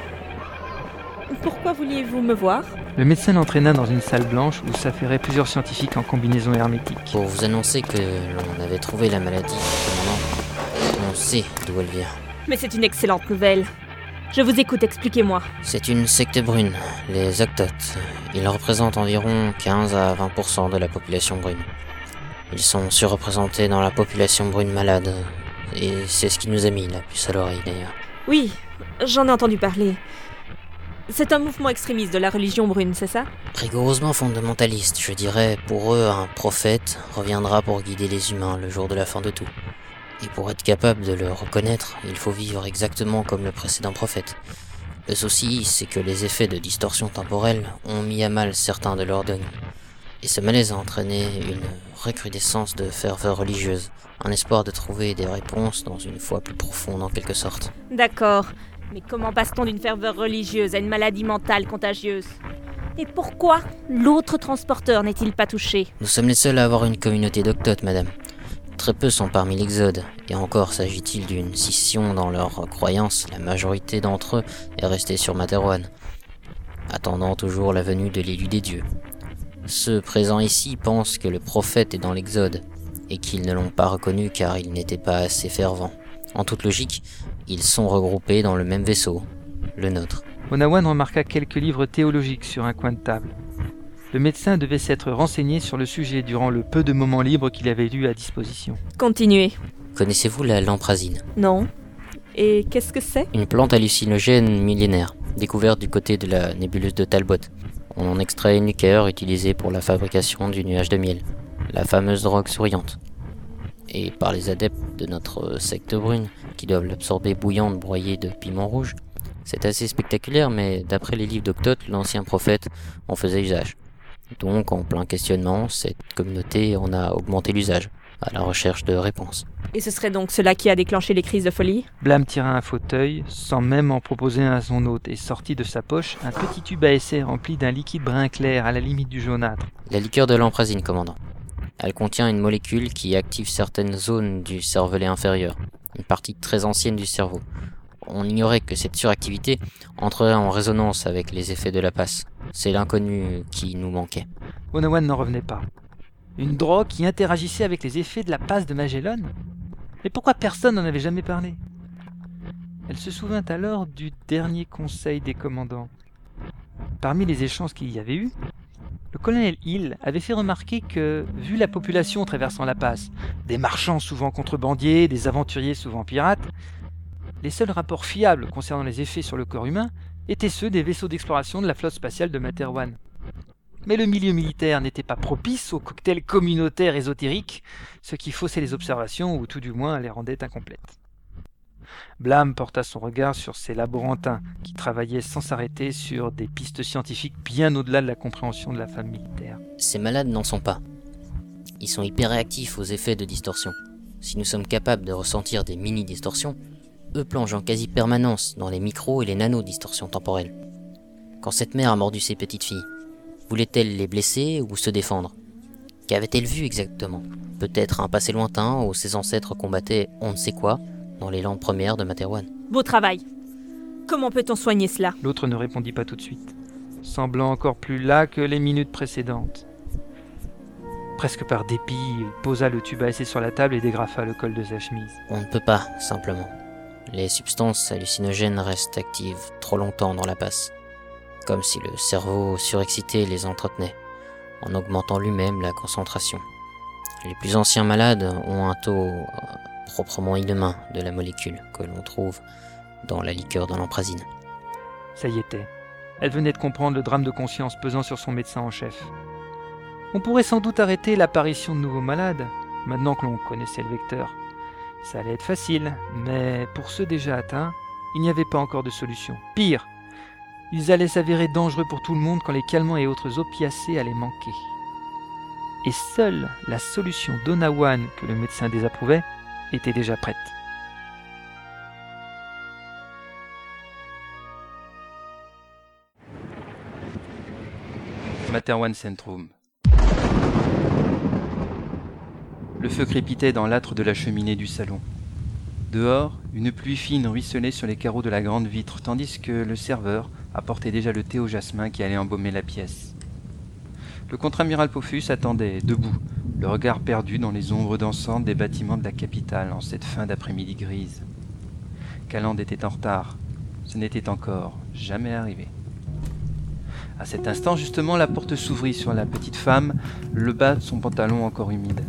Pourquoi vouliez-vous me voir? Le médecin l'entraîna dans une salle blanche où s'affairaient plusieurs scientifiques en combinaison hermétique. Pour vous annoncer que l'on avait trouvé la maladie, commandant, on sait d'où elle vient. Mais c'est une excellente nouvelle. Je vous écoute, expliquez-moi. C'est une secte brune, les Octotes. Ils représentent environ 15 à 20% de la population brune. Ils sont surreprésentés dans la population brune malade. Et c'est ce qui nous a mis la puce à l'oreille d'ailleurs. Oui, j'en ai entendu parler. C'est un mouvement extrémiste de la religion brune, c'est ça? Rigoureusement fondamentaliste, je dirais. Pour eux, un prophète reviendra pour guider les humains le jour de la fin de tout. Et pour être capable de le reconnaître, il faut vivre exactement comme le précédent prophète. Le souci, c'est que les effets de distorsion temporelle ont mis à mal certains de leurs dogmes. Et ce malaise a entraîné une recrudescence de ferveur religieuse, un espoir de trouver des réponses dans une foi plus profonde en quelque sorte. D'accord. Mais comment passe-t-on d'une ferveur religieuse à une maladie mentale contagieuse? Et pourquoi l'autre transporteur n'est-il pas touché? Nous sommes les seuls à avoir une communauté d'octotes, madame. Très peu sont parmi l'Exode, et encore s'agit-il d'une scission dans leurs croyances, la majorité d'entre eux est restée sur Materwan, attendant toujours la venue de l'élu des dieux. Ceux présents ici pensent que le prophète est dans l'Exode, et qu'ils ne l'ont pas reconnu car il n'était pas assez fervent. En toute logique, ils sont regroupés dans le même vaisseau, le nôtre. Onawan remarqua quelques livres théologiques sur un coin de table. Le médecin devait s'être renseigné sur le sujet durant le peu de moments libres qu'il avait eu à disposition. Continuez. Connaissez-vous la lamprazine Non. Et qu'est-ce que c'est? Une plante hallucinogène millénaire, découverte du côté de la nébuleuse de Talbot. On en extrait une liqueur utilisée pour la fabrication du nuage de miel, la fameuse drogue souriante. Et par les adeptes de notre secte brune, qui doivent l'absorber bouillante broyée de piment rouge. C'est assez spectaculaire, mais d'après les livres d'Octote, l'ancien prophète en faisait usage. Donc, en plein questionnement, cette communauté en a augmenté l'usage, à la recherche de réponses. Et ce serait donc cela qui a déclenché les crises de folie? Blam tira un fauteuil, sans même en proposer un à son hôte, et sortit de sa poche un petit tube à essai rempli d'un liquide brun clair à la limite du jaunâtre. La liqueur de l'emprazine, commandant. Elle contient une molécule qui active certaines zones du cervelet inférieur, une partie très ancienne du cerveau. On ignorait que cette suractivité entrerait en résonance avec les effets de la passe. C'est l'inconnu qui nous manquait. Onawan n'en revenait pas. Une drogue qui interagissait avec les effets de la passe de Magellan Mais pourquoi personne n'en avait jamais parlé? Elle se souvint alors du dernier conseil des commandants. Parmi les échanges qu'il y avait eu, le colonel Hill avait fait remarquer que, vu la population traversant la passe, des marchands souvent contrebandiers, des aventuriers souvent pirates, les seuls rapports fiables concernant les effets sur le corps humain étaient ceux des vaisseaux d'exploration de la flotte spatiale de Materwan. Mais le milieu militaire n'était pas propice aux cocktails communautaires ésotériques, ce qui faussait les observations ou tout du moins les rendait incomplètes. Blam porta son regard sur ces laborantins qui travaillaient sans s'arrêter sur des pistes scientifiques bien au-delà de la compréhension de la femme militaire. Ces malades n'en sont pas. Ils sont hyper réactifs aux effets de distorsion. Si nous sommes capables de ressentir des mini-distorsions, eux plongent en quasi-permanence dans les micro et les nano-distorsions temporelles. Quand cette mère a mordu ses petites filles, voulait-elle les blesser ou se défendre? Qu'avait-elle vu exactement? Peut-être un passé lointain où ses ancêtres combattaient on ne sait quoi dans les landes premières de Materwan. Beau travail. Comment peut-on soigner cela? L'autre ne répondit pas tout de suite, semblant encore plus las que les minutes précédentes. Presque par dépit, il posa le tube à essai sur la table et dégrafa le col de sa chemise. On ne peut pas, simplement. Les substances hallucinogènes restent actives trop longtemps dans la passe, comme si le cerveau surexcité les entretenait, en augmentant lui-même la concentration. Les plus anciens malades ont un taux euh, proprement inhumain de la molécule que l'on trouve dans la liqueur de l'emprazine. Ça y était. Elle venait de comprendre le drame de conscience pesant sur son médecin en chef. On pourrait sans doute arrêter l'apparition de nouveaux malades, maintenant que l'on connaissait le vecteur. Ça allait être facile, mais pour ceux déjà atteints, il n'y avait pas encore de solution. Pire, ils allaient s'avérer dangereux pour tout le monde quand les calmants et autres opiacés allaient manquer. Et seule la solution d'Onawan, que le médecin désapprouvait, était déjà prête. Materwan Centrum. Le feu crépitait dans l'âtre de la cheminée du salon. Dehors, une pluie fine ruisselait sur les carreaux de la grande vitre, tandis que le serveur apportait déjà le thé au jasmin qui allait embaumer la pièce. Le contre-amiral Pofus attendait, debout, le regard perdu dans les ombres dansantes des bâtiments de la capitale en cette fin d'après-midi grise. Calande était en retard. Ce n'était encore jamais arrivé. À cet instant, justement, la porte s'ouvrit sur la petite femme, le bas de son pantalon encore humide.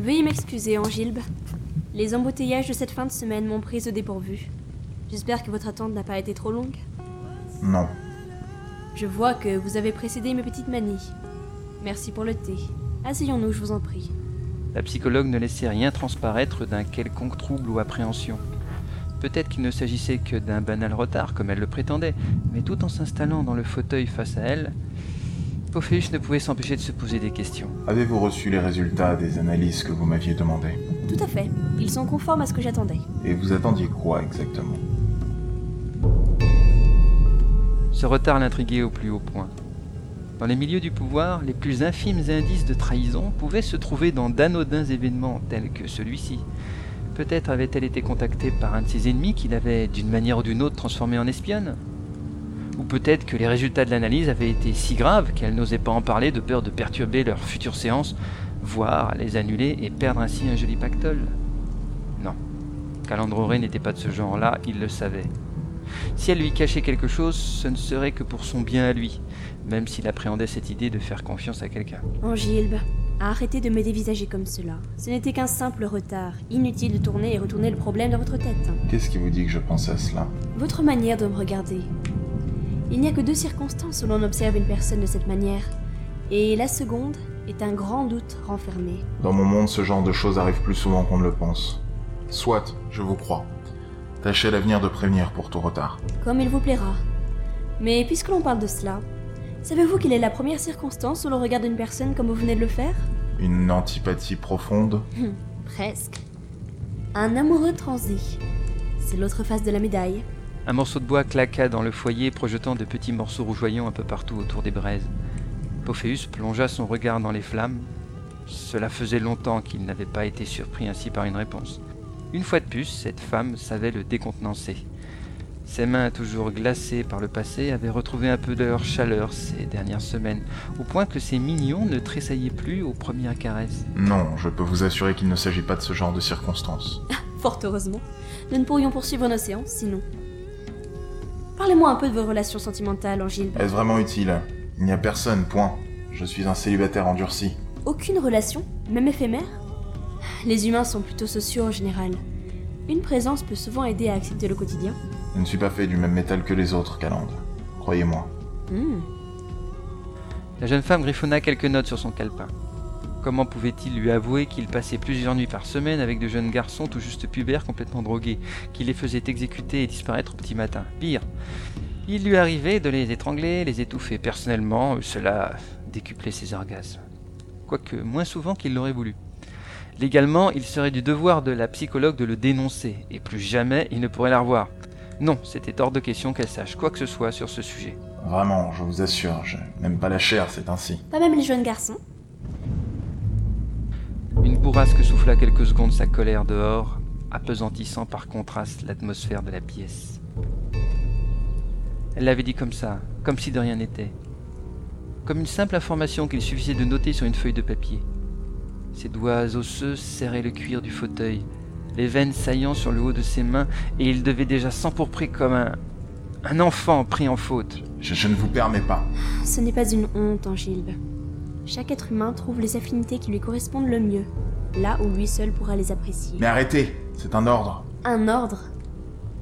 Veuillez m'excuser, Angilbe. Les embouteillages de cette fin de semaine m'ont prise au dépourvu. J'espère que votre attente n'a pas été trop longue. Non. Je vois que vous avez précédé mes petites manies. Merci pour le thé. Asseyons-nous, je vous en prie. La psychologue ne laissait rien transparaître d'un quelconque trouble ou appréhension. Peut-être qu'il ne s'agissait que d'un banal retard, comme elle le prétendait, mais tout en s'installant dans le fauteuil face à elle, Pophéus ne pouvait s'empêcher de se poser des questions. Avez-vous reçu les résultats des analyses que vous m'aviez demandées Tout à fait. Ils sont conformes à ce que j'attendais. Et vous attendiez quoi exactement Ce retard l'intriguait au plus haut point. Dans les milieux du pouvoir, les plus infimes indices de trahison pouvaient se trouver dans d'anodins événements tels que celui-ci. Peut-être avait-elle été contactée par un de ses ennemis qui l'avait d'une manière ou d'une autre transformée en espionne peut-être que les résultats de l'analyse avaient été si graves qu'elle n'osait pas en parler de peur de perturber leur future séance, voire les annuler et perdre ainsi un joli pactole Non. Calandroré n'était pas de ce genre-là, il le savait. Si elle lui cachait quelque chose, ce ne serait que pour son bien à lui, même s'il appréhendait cette idée de faire confiance à quelqu'un. Angilbe, arrêtez de me dévisager comme cela. Ce n'était qu'un simple retard. Inutile de tourner et retourner le problème dans votre tête. Qu'est-ce qui vous dit que je pensais à cela? Votre manière de me regarder. Il n'y a que deux circonstances où l'on observe une personne de cette manière. Et la seconde est un grand doute renfermé. Dans mon monde, ce genre de choses arrive plus souvent qu'on ne le pense. Soit, je vous crois. Tâchez à l'avenir de prévenir pour tout retard. Comme il vous plaira. Mais puisque l'on parle de cela, savez-vous quelle est la première circonstance où l'on regarde une personne comme vous venez de le faire? Une antipathie profonde Hum, Presque. Un amoureux transi. C'est l'autre face de la médaille. Un morceau de bois claqua dans le foyer, projetant de petits morceaux rougeoyants un peu partout autour des braises. Pophéus plongea son regard dans les flammes. Cela faisait longtemps qu'il n'avait pas été surpris ainsi par une réponse. Une fois de plus, cette femme savait le décontenancer. Ses mains, toujours glacées par le passé, avaient retrouvé un peu de leur chaleur ces dernières semaines, au point que ses mignons ne tressaillaient plus aux premières caresses. Non, je peux vous assurer qu'il ne s'agit pas de ce genre de circonstances. Fort heureusement. Nous ne pourrions poursuivre nos séances sinon. Parlez-moi un peu de vos relations sentimentales, Angile. Est-ce vraiment utile? Il n'y a personne, point. Je suis un célibataire endurci. Aucune relation, même éphémère? Les humains sont plutôt sociaux en général. Une présence peut souvent aider à accepter le quotidien. Je ne suis pas fait du même métal que les autres, Calande. Croyez-moi. Hmm. La jeune femme griffonna quelques notes sur son calepin. Comment pouvait-il lui avouer qu'il passait plusieurs nuits par semaine avec de jeunes garçons tout juste pubères complètement drogués, qui les faisaient exécuter et disparaître au petit matin? Pire, il lui arrivait de les étrangler, les étouffer. Personnellement, cela décuplait ses orgasmes. Quoique moins souvent qu'il l'aurait voulu. Légalement, il serait du devoir de la psychologue de le dénoncer, et plus jamais il ne pourrait la revoir. Non, c'était hors de question qu'elle sache quoi que ce soit sur ce sujet. Vraiment, je vous assure, je n'aime pas la chair, c'est ainsi. Pas même les jeunes garçons Une bourrasque souffla quelques secondes sa colère dehors, apesantissant par contraste l'atmosphère de la pièce. Elle l'avait dit comme ça, comme si de rien n'était. Comme une simple information qu'il suffisait de noter sur une feuille de papier. Ses doigts osseux serraient le cuir du fauteuil, les veines saillant sur le haut de ses mains, et il devait déjà s'empourprer comme un. un enfant pris en faute. Je, je ne vous permets pas. Ce n'est pas une honte, Angilbe. Chaque être humain trouve les affinités qui lui correspondent le mieux, là où lui seul pourra les apprécier. Mais arrêtez, c'est un ordre. Un ordre?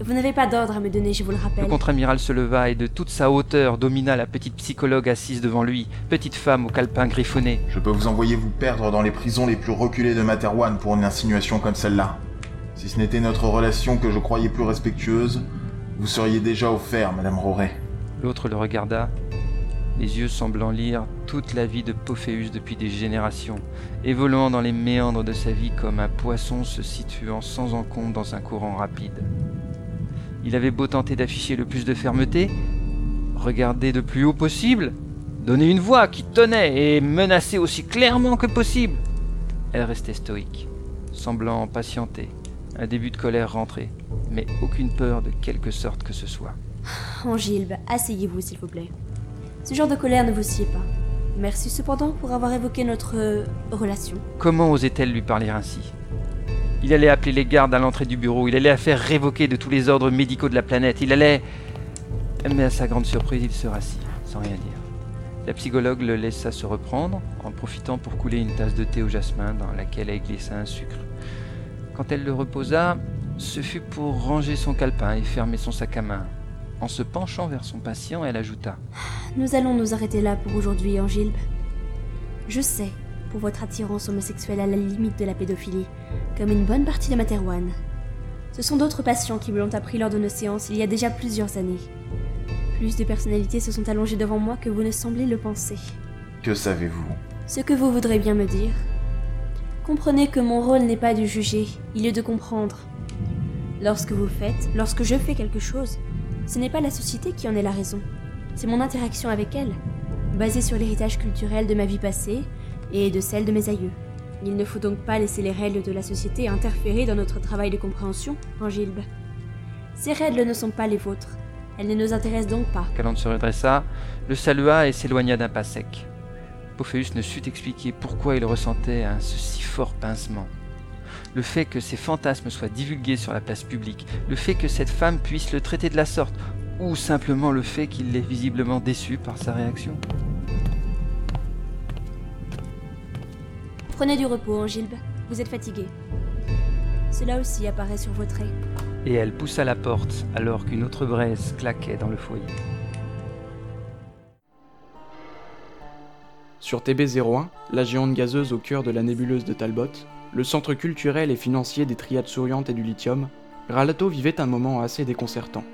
Vous n'avez pas d'ordre à me donner, je vous le rappelle. Le contre-amiral se leva et de toute sa hauteur domina la petite psychologue assise devant lui, petite femme au calepin griffonné. Je peux vous envoyer vous perdre dans les prisons les plus reculées de Materwan pour une insinuation comme celle-là. Si ce n'était notre relation que je croyais plus respectueuse, vous seriez déjà au fer, Madame Roret. L'autre le regarda, les yeux semblant lire toute la vie de Pophéus depuis des générations, évoluant dans les méandres de sa vie comme un poisson se situant sans encombre dans un courant rapide. Il avait beau tenter d'afficher le plus de fermeté, regarder de plus haut possible, donner une voix qui tenait et menacer aussi clairement que possible. Elle restait stoïque, semblant patienter, un début de colère rentré, mais aucune peur de quelque sorte que ce soit. Angilbe, asseyez-vous s'il vous plaît. Ce genre de colère ne vous sied pas. Merci cependant pour avoir évoqué notre euh, relation. Comment osait-elle lui parler ainsi? Il allait appeler les gardes à l'entrée du bureau, il allait la faire révoquer de tous les ordres médicaux de la planète, il allait... Mais à sa grande surprise, il se rassit, sans rien dire. La psychologue le laissa se reprendre, en profitant pour couler une tasse de thé au jasmin dans laquelle elle glissa un sucre. Quand elle le reposa, ce fut pour ranger son calepin et fermer son sac à main. En se penchant vers son patient, elle ajouta Nous allons nous arrêter là pour aujourd'hui, Angilbe. Je sais, pour votre attirance homosexuelle à la limite de la pédophilie, comme une bonne partie de Materwan. Ce sont d'autres patients qui me l'ont appris lors de nos séances il y a déjà plusieurs années. Plus de personnalités se sont allongées devant moi que vous ne semblez le penser. Que savez-vous? Ce que vous voudrez bien me dire. Comprenez que mon rôle n'est pas de juger, il est de comprendre. Lorsque vous faites, lorsque je fais quelque chose, ce n'est pas la société qui en est la raison. C'est mon interaction avec elle, basée sur l'héritage culturel de ma vie passée et de celle de mes aïeux. Il ne faut donc pas laisser les règles de la société interférer dans notre travail de compréhension, Angilbe. Ces règles ne sont pas les vôtres. Elles ne nous intéressent donc pas. Calante se redressa, le salua et s'éloigna d'un pas sec. Pophéus ne sut expliquer pourquoi il ressentait un si fort pincement. Le fait que ses fantasmes soient divulgués sur la place publique, le fait que cette femme puisse le traiter de la sorte, ou simplement le fait qu'il l'ait visiblement déçu par sa réaction. Prenez du repos, Angilbe. Vous êtes fatigué. Cela aussi apparaît sur vos traits. Et elle poussa la porte alors qu'une autre braise claquait dans le foyer. Sur TB01, la géante gazeuse au cœur de la nébuleuse de Talbot, le centre culturel et financier des triades souriantes et du lithium, Ralato vivait un moment assez déconcertant.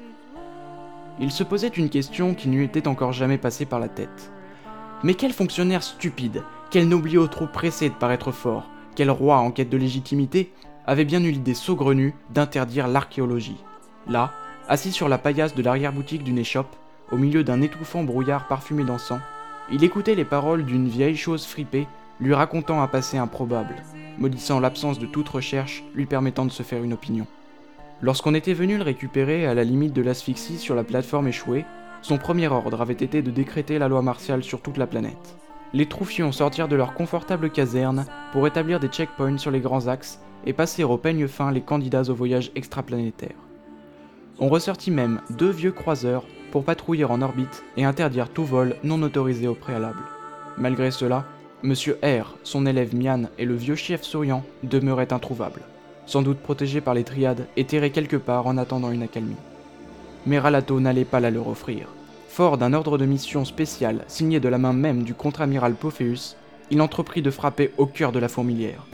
Il se posait une question qui ne lui était encore jamais passée par la tête. Mais quel fonctionnaire stupide, quel noblier trop pressé de paraître fort, quel roi en quête de légitimité avait bien eu l'idée saugrenue d'interdire l'archéologie Là, assis sur la paillasse de l'arrière-boutique d'une échoppe, au milieu d'un étouffant brouillard parfumé d'encens, il écoutait les paroles d'une vieille chose fripée lui racontant un passé improbable, maudissant l'absence de toute recherche lui permettant de se faire une opinion. Lorsqu'on était venu le récupérer à la limite de l'asphyxie sur la plateforme échouée, son premier ordre avait été de décréter la loi martiale sur toute la planète. Les troufions sortirent de leur confortable caserne pour établir des checkpoints sur les grands axes et passer au peigne fin les candidats au voyage extraplanétaire. On ressortit même deux vieux croiseurs pour patrouiller en orbite et interdire tout vol non autorisé au préalable. Malgré cela, Monsieur R, son élève Mian et le vieux chef souriant demeuraient introuvables, sans doute protégés par les triades et terrés quelque part en attendant une accalmie. Mais Ralato n'allait pas la leur offrir. Fort d'un ordre de mission spécial signé de la main même du contre-amiral Pophéus, il entreprit de frapper au cœur de la fourmilière.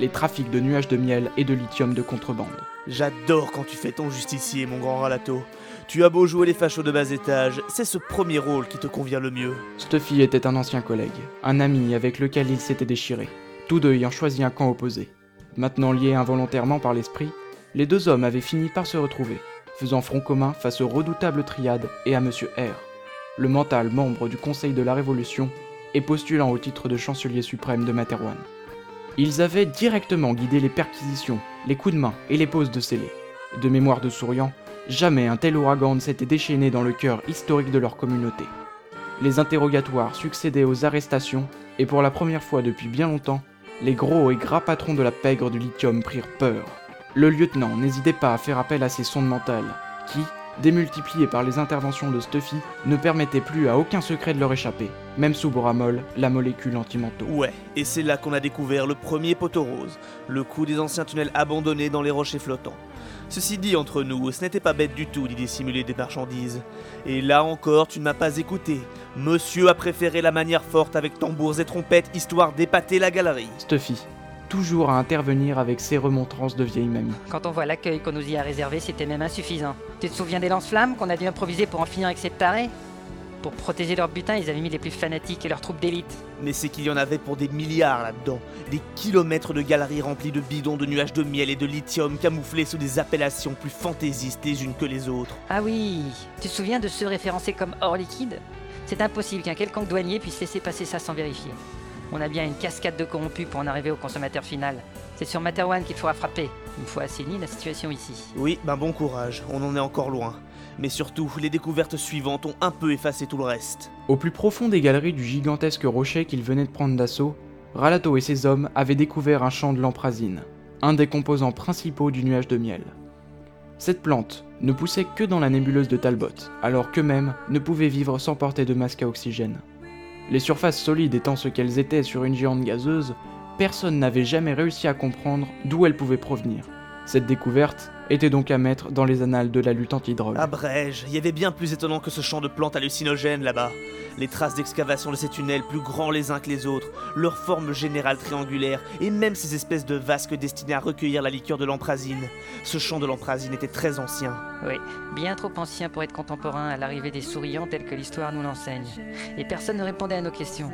Les trafics de nuages de miel et de lithium de contrebande. J'adore quand tu fais ton justicier, mon grand Ralato. Tu as beau jouer les fachos de bas étage, c'est ce premier rôle qui te convient le mieux. Stuffy était un ancien collègue, un ami avec lequel il s'était déchiré, tous deux ayant choisi un camp opposé. Maintenant liés involontairement par l'esprit, les deux hommes avaient fini par se retrouver, faisant front commun face aux redoutables triades et à Monsieur R, le mental membre du Conseil de la Révolution et postulant au titre de chancelier suprême de Materwan. Ils avaient directement guidé les perquisitions, les coups de main et les poses de scellés. De mémoire de souriant, Jamais un tel ouragan ne s'était déchaîné dans le cœur historique de leur communauté. Les interrogatoires succédaient aux arrestations, et pour la première fois depuis bien longtemps, les gros et gras patrons de la pègre du lithium prirent peur. Le lieutenant n'hésitait pas à faire appel à ses sondes mentales, qui, démultipliées par les interventions de Stuffy, ne permettaient plus à aucun secret de leur échapper, même sous Boramol, la molécule antimanteau. Ouais, et c'est là qu'on a découvert le premier poteau rose, le coup des anciens tunnels abandonnés dans les rochers flottants. Ceci dit entre nous, ce n'était pas bête du tout d'y dissimuler des marchandises. Et là encore, tu ne m'as pas écouté. Monsieur a préféré la manière forte avec tambours et trompettes, histoire d'épater la galerie. Stuffy, toujours à intervenir avec ses remontrances de vieille mamie. Quand on voit l'accueil qu'on nous y a réservé, c'était même insuffisant. Tu te souviens des lance-flammes qu'on a dû improviser pour en finir avec cette tarée? Pour protéger leur butin, ils avaient mis les plus fanatiques et leurs troupes d'élite. Mais c'est qu'il y en avait pour des milliards là-dedans. Des kilomètres de galeries remplies de bidons de nuages de miel et de lithium camouflés sous des appellations plus fantaisistes les unes que les autres. Ah oui, tu te souviens de ceux référencés comme hors liquide? C'est impossible qu'un quelconque douanier puisse laisser passer ça sans vérifier. On a bien une cascade de corrompus pour en arriver au consommateur final. C'est sur Materwan qu'il faudra frapper, une fois assaini la situation ici. Oui, ben bon courage, on en est encore loin. Mais surtout, les découvertes suivantes ont un peu effacé tout le reste. Au plus profond des galeries du gigantesque rocher qu'ils venaient de prendre d'assaut, Ralato et ses hommes avaient découvert un champ de lamprazine, un des composants principaux du nuage de miel. Cette plante ne poussait que dans la nébuleuse de Talbot, alors qu'eux-mêmes ne pouvaient vivre sans porter de masque à oxygène. Les surfaces solides étant ce qu'elles étaient sur une géante gazeuse, personne n'avait jamais réussi à comprendre d'où elles pouvaient provenir. Cette découverte était donc à mettre dans les annales de la lutte anti-drogue. Abrège, il y avait bien plus étonnant que ce champ de plantes hallucinogènes là-bas. Les traces d'excavation de ces tunnels plus grands les uns que les autres, leur forme générale triangulaire, et même ces espèces de vasques destinées à recueillir la liqueur de l'emprazine. Ce champ de l'emprazine était très ancien. Oui, bien trop ancien pour être contemporain à l'arrivée des souriants tels que l'histoire nous l'enseigne. Et personne ne répondait à nos questions.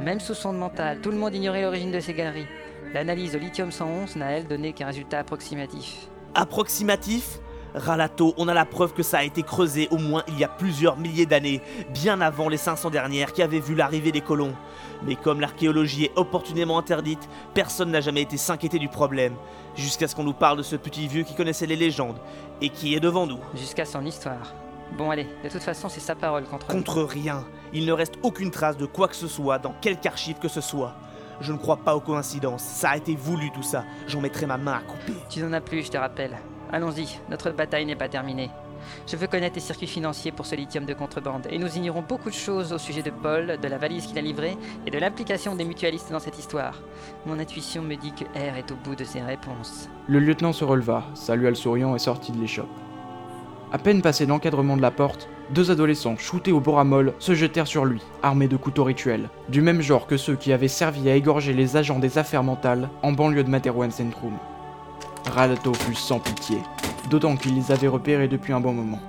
Même sous sonde mental, tout le monde ignorait l'origine de ces galeries. L'analyse au lithium 111 n'a elle donné qu'un résultat approximatif. Approximatif? Ralato, on a la preuve que ça a été creusé au moins il y a plusieurs milliers d'années, bien avant les 500 dernières qui avaient vu l'arrivée des colons. Mais comme l'archéologie est opportunément interdite, personne n'a jamais été s'inquiéter du problème, jusqu'à ce qu'on nous parle de ce petit vieux qui connaissait les légendes, et qui est devant nous. Jusqu'à son histoire. Bon allez, de toute façon c'est sa parole contre... Contre rien. Il ne reste aucune trace de quoi que ce soit dans quelque archive que ce soit. Je ne crois pas aux coïncidences, ça a été voulu tout ça. J'en mettrai ma main à couper. Tu n'en as plus, je te rappelle. Allons-y, notre bataille n'est pas terminée. Je veux connaître les circuits financiers pour ce lithium de contrebande, et nous ignorons beaucoup de choses au sujet de Paul, de la valise qu'il a livrée, et de l'implication des mutualistes dans cette histoire. Mon intuition me dit que R est au bout de ses réponses. Le lieutenant se releva, salua le souriant et sortit de l'échoppe. À peine passé l'encadrement de la porte, deux adolescents, shootés au boramol, se jetèrent sur lui, armés de couteaux rituels, du même genre que ceux qui avaient servi à égorger les agents des affaires mentales en banlieue de Materwan Centrum. Ralato fut sans pitié, d'autant qu'il les avait repérés depuis un bon moment.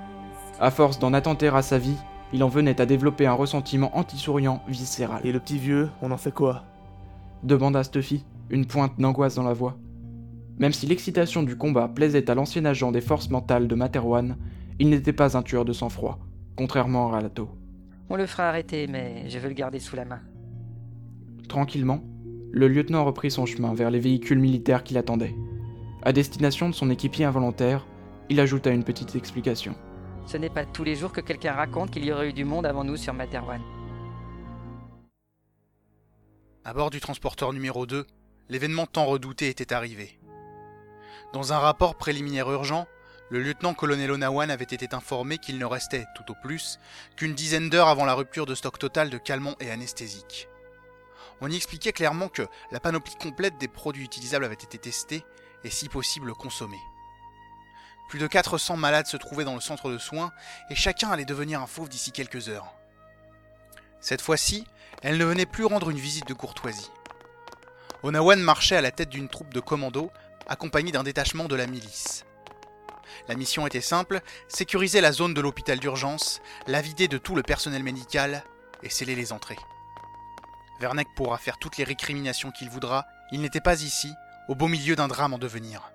À force d'en attenter à sa vie, il en venait à développer un ressentiment anti-souriant viscéral. Et le petit vieux, on en fait quoi? Demanda Stuffy, une pointe d'angoisse dans la voix. Même si l'excitation du combat plaisait à l'ancien agent des forces mentales de Materwan, il n'était pas un tueur de sang-froid, contrairement à Ralato. On le fera arrêter, mais je veux le garder sous la main. Tranquillement, le lieutenant reprit son chemin vers les véhicules militaires qui l'attendaient. À destination de son équipier involontaire, il ajouta une petite explication. Ce n'est pas tous les jours que quelqu'un raconte qu'il y aurait eu du monde avant nous sur Materwan. À bord du transporteur numéro 2, l'événement tant redouté était arrivé. Dans un rapport préliminaire urgent, le lieutenant-colonel Onawan avait été informé qu'il ne restait, tout au plus, qu'une dizaine d'heures avant la rupture de stock total de calmants et anesthésiques. On y expliquait clairement que la panoplie complète des produits utilisables avait été testée et si possible consommée. Plus de 400 malades se trouvaient dans le centre de soins et chacun allait devenir un fauve d'ici quelques heures. Cette fois-ci, elle ne venait plus rendre une visite de courtoisie. Onawan marchait à la tête d'une troupe de commandos accompagné d'un détachement de la milice. La mission était simple, sécuriser la zone de l'hôpital d'urgence, la vider de tout le personnel médical et sceller les entrées. Verneck pourra faire toutes les récriminations qu'il voudra, il n'était pas ici, au beau milieu d'un drame en devenir.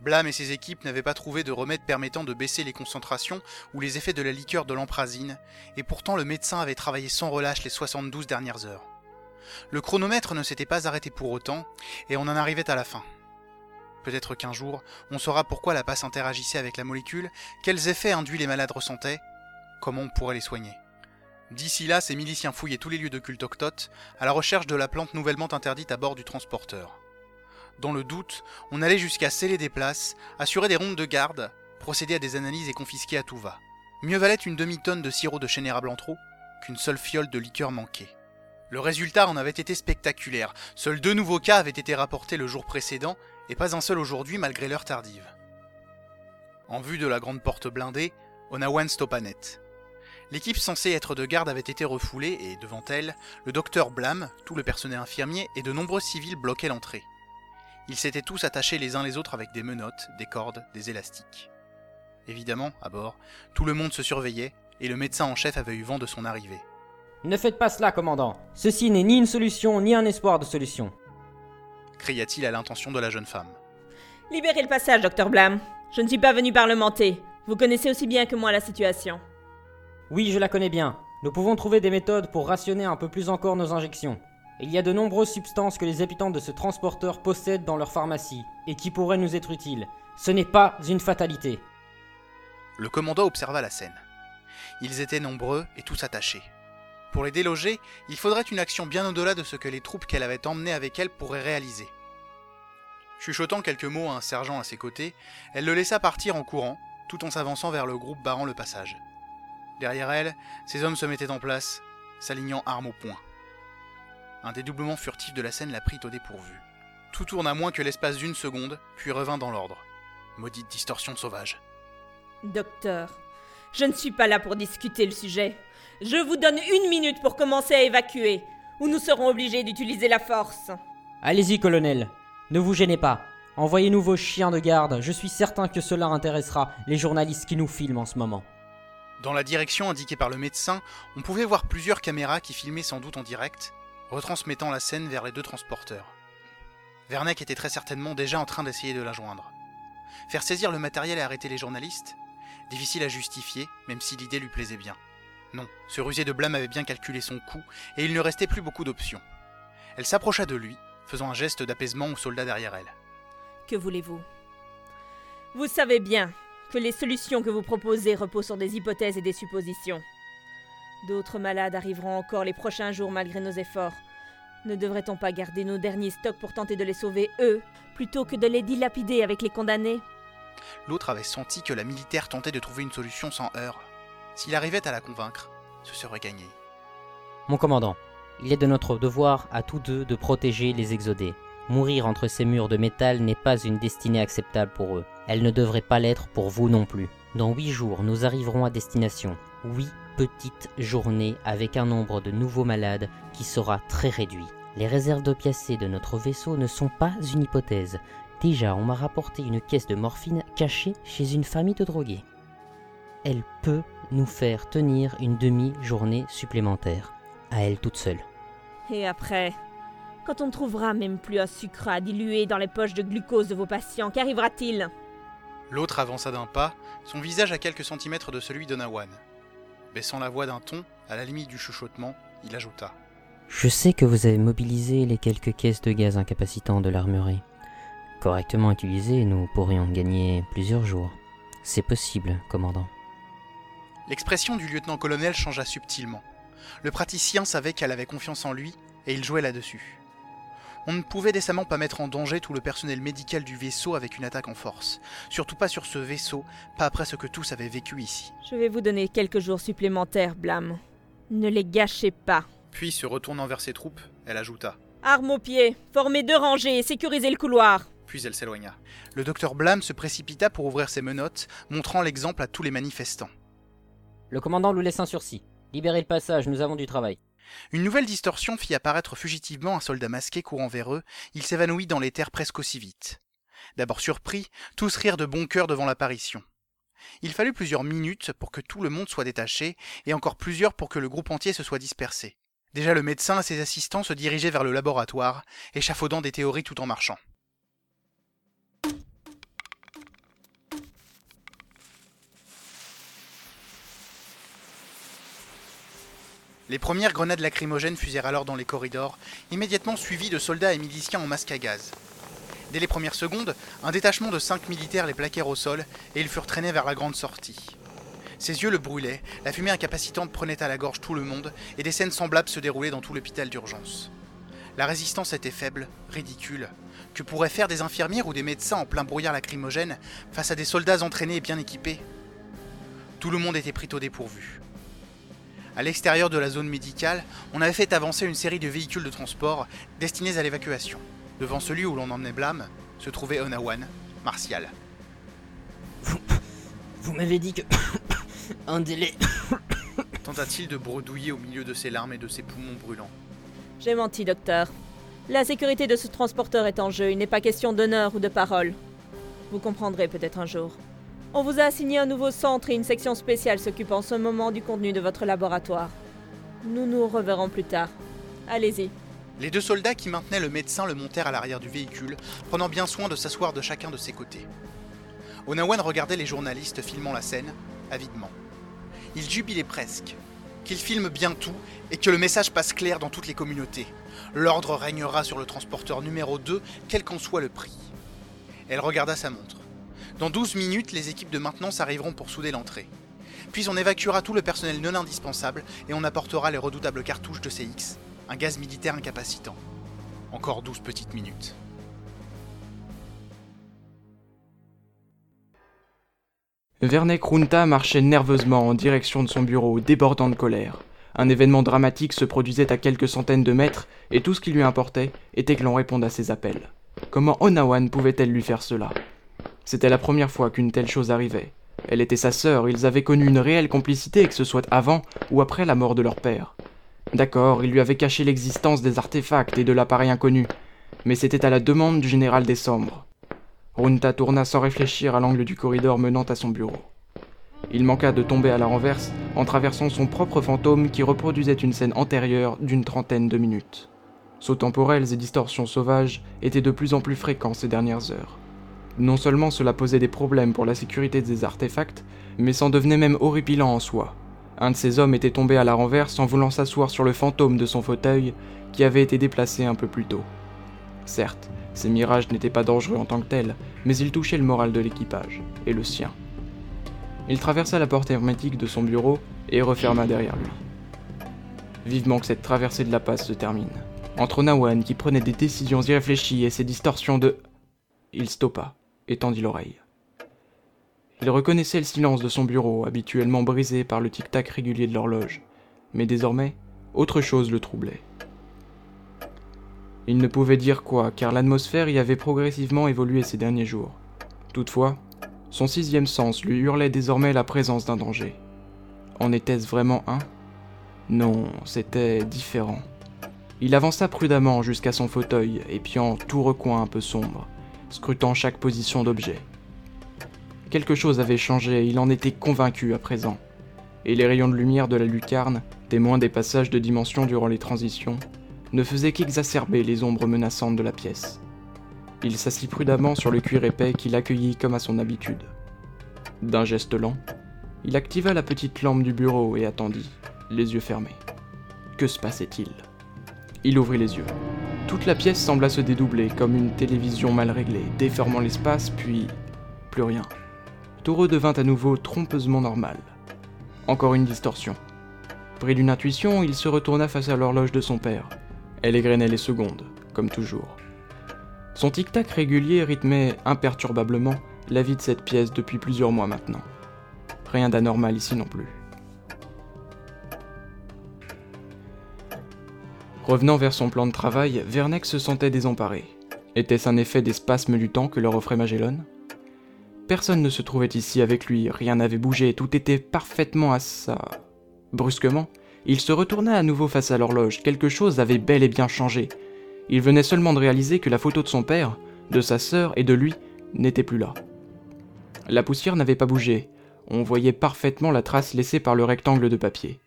Blam et ses équipes n'avaient pas trouvé de remède permettant de baisser les concentrations ou les effets de la liqueur de l'emprazine, et pourtant le médecin avait travaillé sans relâche les 72 dernières heures. Le chronomètre ne s'était pas arrêté pour autant, et on en arrivait à la fin. Peut-être qu'un jour, on saura pourquoi la passe interagissait avec la molécule, quels effets induits les malades ressentaient, comment on pourrait les soigner. D'ici là, ces miliciens fouillaient tous les lieux de culte octote, à la recherche de la plante nouvellement interdite à bord du transporteur. Dans le doute, on allait jusqu'à sceller des places, assurer des rondes de garde, procéder à des analyses et confisquer à tout va. Mieux valait une demi-tonne de sirop de chênérable en trop qu'une seule fiole de liqueur manquée. Le résultat en avait été spectaculaire. Seuls deux nouveaux cas avaient été rapportés le jour précédent, et pas un seul aujourd'hui malgré l'heure tardive. En vue de la grande porte blindée, Onawan stoppa net. L'équipe censée être de garde avait été refoulée et, devant elle, le docteur Blam, tout le personnel infirmier et de nombreux civils bloquaient l'entrée. Ils s'étaient tous attachés les uns les autres avec des menottes, des cordes, des élastiques. Évidemment, à bord, tout le monde se surveillait et le médecin en chef avait eu vent de son arrivée. Ne faites pas cela, commandant. Ceci n'est ni une solution, ni un espoir de solution. Cria-t-il à l'intention de la jeune femme. Libérez le passage, docteur Blam. Je ne suis pas venu parlementer. Vous connaissez aussi bien que moi la situation. Oui, je la connais bien. Nous pouvons trouver des méthodes pour rationner un peu plus encore nos injections. Il y a de nombreuses substances que les habitants de ce transporteur possèdent dans leur pharmacie et qui pourraient nous être utiles. Ce n'est pas une fatalité. Le commandant observa la scène. Ils étaient nombreux et tous attachés. Pour les déloger, il faudrait une action bien au-delà de ce que les troupes qu'elle avait emmenées avec elle pourraient réaliser. Chuchotant quelques mots à un sergent à ses côtés, elle le laissa partir en courant, tout en s'avançant vers le groupe barrant le passage. Derrière elle, ses hommes se mettaient en place, s'alignant armes au poing. Un dédoublement furtif de la scène la prit au dépourvu. Tout tourna moins que l'espace d'une seconde, puis revint dans l'ordre. Maudite distorsion sauvage. Docteur, je ne suis pas là pour discuter le sujet. Je vous donne une minute pour commencer à évacuer, ou nous serons obligés d'utiliser la force. Allez-y, colonel. Ne vous gênez pas. Envoyez-nous vos chiens de garde. Je suis certain que cela intéressera les journalistes qui nous filment en ce moment. Dans la direction indiquée par le médecin, on pouvait voir plusieurs caméras qui filmaient sans doute en direct, retransmettant la scène vers les deux transporteurs. Verneck était très certainement déjà en train d'essayer de la joindre. Faire saisir le matériel et arrêter les journalistes Difficile à justifier, même si l'idée lui plaisait bien. Non, ce rusé de blâme avait bien calculé son coup, et il ne restait plus beaucoup d'options. Elle s'approcha de lui, faisant un geste d'apaisement aux soldats derrière elle. Que voulez-vous? Vous savez bien que les solutions que vous proposez reposent sur des hypothèses et des suppositions. D'autres malades arriveront encore les prochains jours malgré nos efforts. Ne devrait-on pas garder nos derniers stocks pour tenter de les sauver, eux, plutôt que de les dilapider avec les condamnés? L'autre avait senti que la militaire tentait de trouver une solution sans heurts. S'il arrivait à la convaincre, ce serait gagné. Mon commandant, il est de notre devoir à tous deux de protéger les exodés. Mourir entre ces murs de métal n'est pas une destinée acceptable pour eux. Elle ne devrait pas l'être pour vous non plus. Dans huit jours, nous arriverons à destination. Huit petites journées avec un nombre de nouveaux malades qui sera très réduit. Les réserves d'opiacés de notre vaisseau ne sont pas une hypothèse. Déjà, on m'a rapporté une caisse de morphine cachée chez une famille de drogués. Elle peut nous faire tenir une demi-journée supplémentaire, à elle toute seule. Et après Quand on ne trouvera même plus un sucre à diluer dans les poches de glucose de vos patients, qu'arrivera-t-il? L'autre avança d'un pas, son visage à quelques centimètres de celui de Nawan. Baissant la voix d'un ton, à la limite du chuchotement, il ajouta. Je sais que vous avez mobilisé les quelques caisses de gaz incapacitants de l'armurerie. Correctement utilisées, nous pourrions gagner plusieurs jours. C'est possible, commandant. L'expression du lieutenant-colonel changea subtilement. Le praticien savait qu'elle avait confiance en lui, et il jouait là-dessus. On ne pouvait décemment pas mettre en danger tout le personnel médical du vaisseau avec une attaque en force. Surtout pas sur ce vaisseau, pas après ce que tous avaient vécu ici. Je vais vous donner quelques jours supplémentaires, Blâme. Ne les gâchez pas. Puis, se retournant vers ses troupes, elle ajouta. Armes aux pieds, formez deux rangées et sécurisez le couloir. Puis elle s'éloigna. Le docteur Blâme se précipita pour ouvrir ses menottes, montrant l'exemple à tous les manifestants. Le commandant nous laisse un sursis. Libérez le passage, nous avons du travail. Une nouvelle distorsion fit apparaître fugitivement un soldat masqué courant vers eux, il s'évanouit dans les terres presque aussi vite. D'abord surpris, tous rirent de bon cœur devant l'apparition. Il fallut plusieurs minutes pour que tout le monde soit détaché, et encore plusieurs pour que le groupe entier se soit dispersé. Déjà le médecin et ses assistants se dirigeaient vers le laboratoire, échafaudant des théories tout en marchant. Les premières grenades lacrymogènes fusèrent alors dans les corridors, immédiatement suivies de soldats et miliciens en masque à gaz. Dès les premières secondes, un détachement de cinq militaires les plaquèrent au sol et ils furent traînés vers la grande sortie. Ses yeux le brûlaient, la fumée incapacitante prenait à la gorge tout le monde et des scènes semblables se déroulaient dans tout l'hôpital d'urgence. La résistance était faible, ridicule. Que pourraient faire des infirmières ou des médecins en plein brouillard lacrymogène face à des soldats entraînés et bien équipés? Tout le monde était pris au dépourvu. À l'extérieur de la zone médicale, on avait fait avancer une série de véhicules de transport destinés à l'évacuation. Devant celui où l'on emmenait Blâme, se trouvait Onawan, Martial. Vous m'avez dit que. un délai. Tenta-t-il de bredouiller au milieu de ses larmes et de ses poumons brûlants. J'ai menti, docteur. La sécurité de ce transporteur est en jeu, il n'est pas question d'honneur ou de parole. Vous comprendrez peut-être un jour. On vous a assigné un nouveau centre et une section spéciale s'occupe en ce moment du contenu de votre laboratoire. Nous nous reverrons plus tard. Allez-y. Les deux soldats qui maintenaient le médecin le montèrent à l'arrière du véhicule, prenant bien soin de s'asseoir de chacun de ses côtés. Onawan regardait les journalistes filmant la scène, avidement. Il jubilait presque. qu'il filme bien tout et que le message passe clair dans toutes les communautés. L'ordre régnera sur le transporteur numéro 2, quel qu'en soit le prix. Elle regarda sa montre. Dans 12 minutes, les équipes de maintenance arriveront pour souder l'entrée. Puis on évacuera tout le personnel non indispensable et on apportera les redoutables cartouches de CX, un gaz militaire incapacitant. Encore 12 petites minutes. Vernek Runta marchait nerveusement en direction de son bureau, débordant de colère. Un événement dramatique se produisait à quelques centaines de mètres, et tout ce qui lui importait était que l'on réponde à ses appels. Comment Onawan pouvait-elle lui faire cela? C'était la première fois qu'une telle chose arrivait. Elle était sa sœur, ils avaient connu une réelle complicité, que ce soit avant ou après la mort de leur père. D'accord, il lui avait caché l'existence des artefacts et de l'appareil inconnu, mais c'était à la demande du général Décembre. Runta tourna sans réfléchir à l'angle du corridor menant à son bureau. Il manqua de tomber à la renverse en traversant son propre fantôme qui reproduisait une scène antérieure d'une trentaine de minutes. Sauts temporels et distorsions sauvages étaient de plus en plus fréquents ces dernières heures. Non seulement cela posait des problèmes pour la sécurité des artefacts, mais c'en devenait même horripilant en soi. Un de ces hommes était tombé à la renverse en voulant s'asseoir sur le fantôme de son fauteuil qui avait été déplacé un peu plus tôt. Certes, ces mirages n'étaient pas dangereux en tant que tels, mais ils touchaient le moral de l'équipage, et le sien. Il traversa la porte hermétique de son bureau et referma derrière lui. Vivement que cette traversée de la passe se termine. Entre Nawan qui prenait des décisions irréfléchies et ses distorsions de... Il stoppa et tendit l'oreille. Il reconnaissait le silence de son bureau, habituellement brisé par le tic-tac régulier de l'horloge, mais désormais, autre chose le troublait. Il ne pouvait dire quoi, car l'atmosphère y avait progressivement évolué ces derniers jours. Toutefois, son sixième sens lui hurlait désormais la présence d'un danger. En était-ce vraiment un? Non, c'était différent. Il avança prudemment jusqu'à son fauteuil, épiant tout recoin un peu sombre, scrutant chaque position d'objet. Quelque chose avait changé, il en était convaincu à présent, et les rayons de lumière de la lucarne, témoins des passages de dimension durant les transitions, ne faisaient qu'exacerber les ombres menaçantes de la pièce. Il s'assit prudemment sur le cuir épais qu'il accueillit comme à son habitude. D'un geste lent, il activa la petite lampe du bureau et attendit, les yeux fermés. Que se passait-il? Il ouvrit les yeux. Toute la pièce sembla se dédoubler comme une télévision mal réglée, déformant l'espace, puis plus rien. Tout redevint à nouveau trompeusement normal. Encore une distorsion. Pris d'une intuition, il se retourna face à l'horloge de son père. Elle égrenait les secondes, comme toujours. Son tic-tac régulier rythmait imperturbablement la vie de cette pièce depuis plusieurs mois maintenant. Rien d'anormal ici non plus. Revenant vers son plan de travail, Vernex se sentait désemparé. Était-ce un effet des spasmes du temps que leur offrait Magellan? Personne ne se trouvait ici avec lui, rien n'avait bougé, tout était parfaitement à sa... Brusquement, il se retourna à nouveau face à l'horloge, quelque chose avait bel et bien changé. Il venait seulement de réaliser que la photo de son père, de sa sœur et de lui n'était plus là. La poussière n'avait pas bougé, on voyait parfaitement la trace laissée par le rectangle de papier.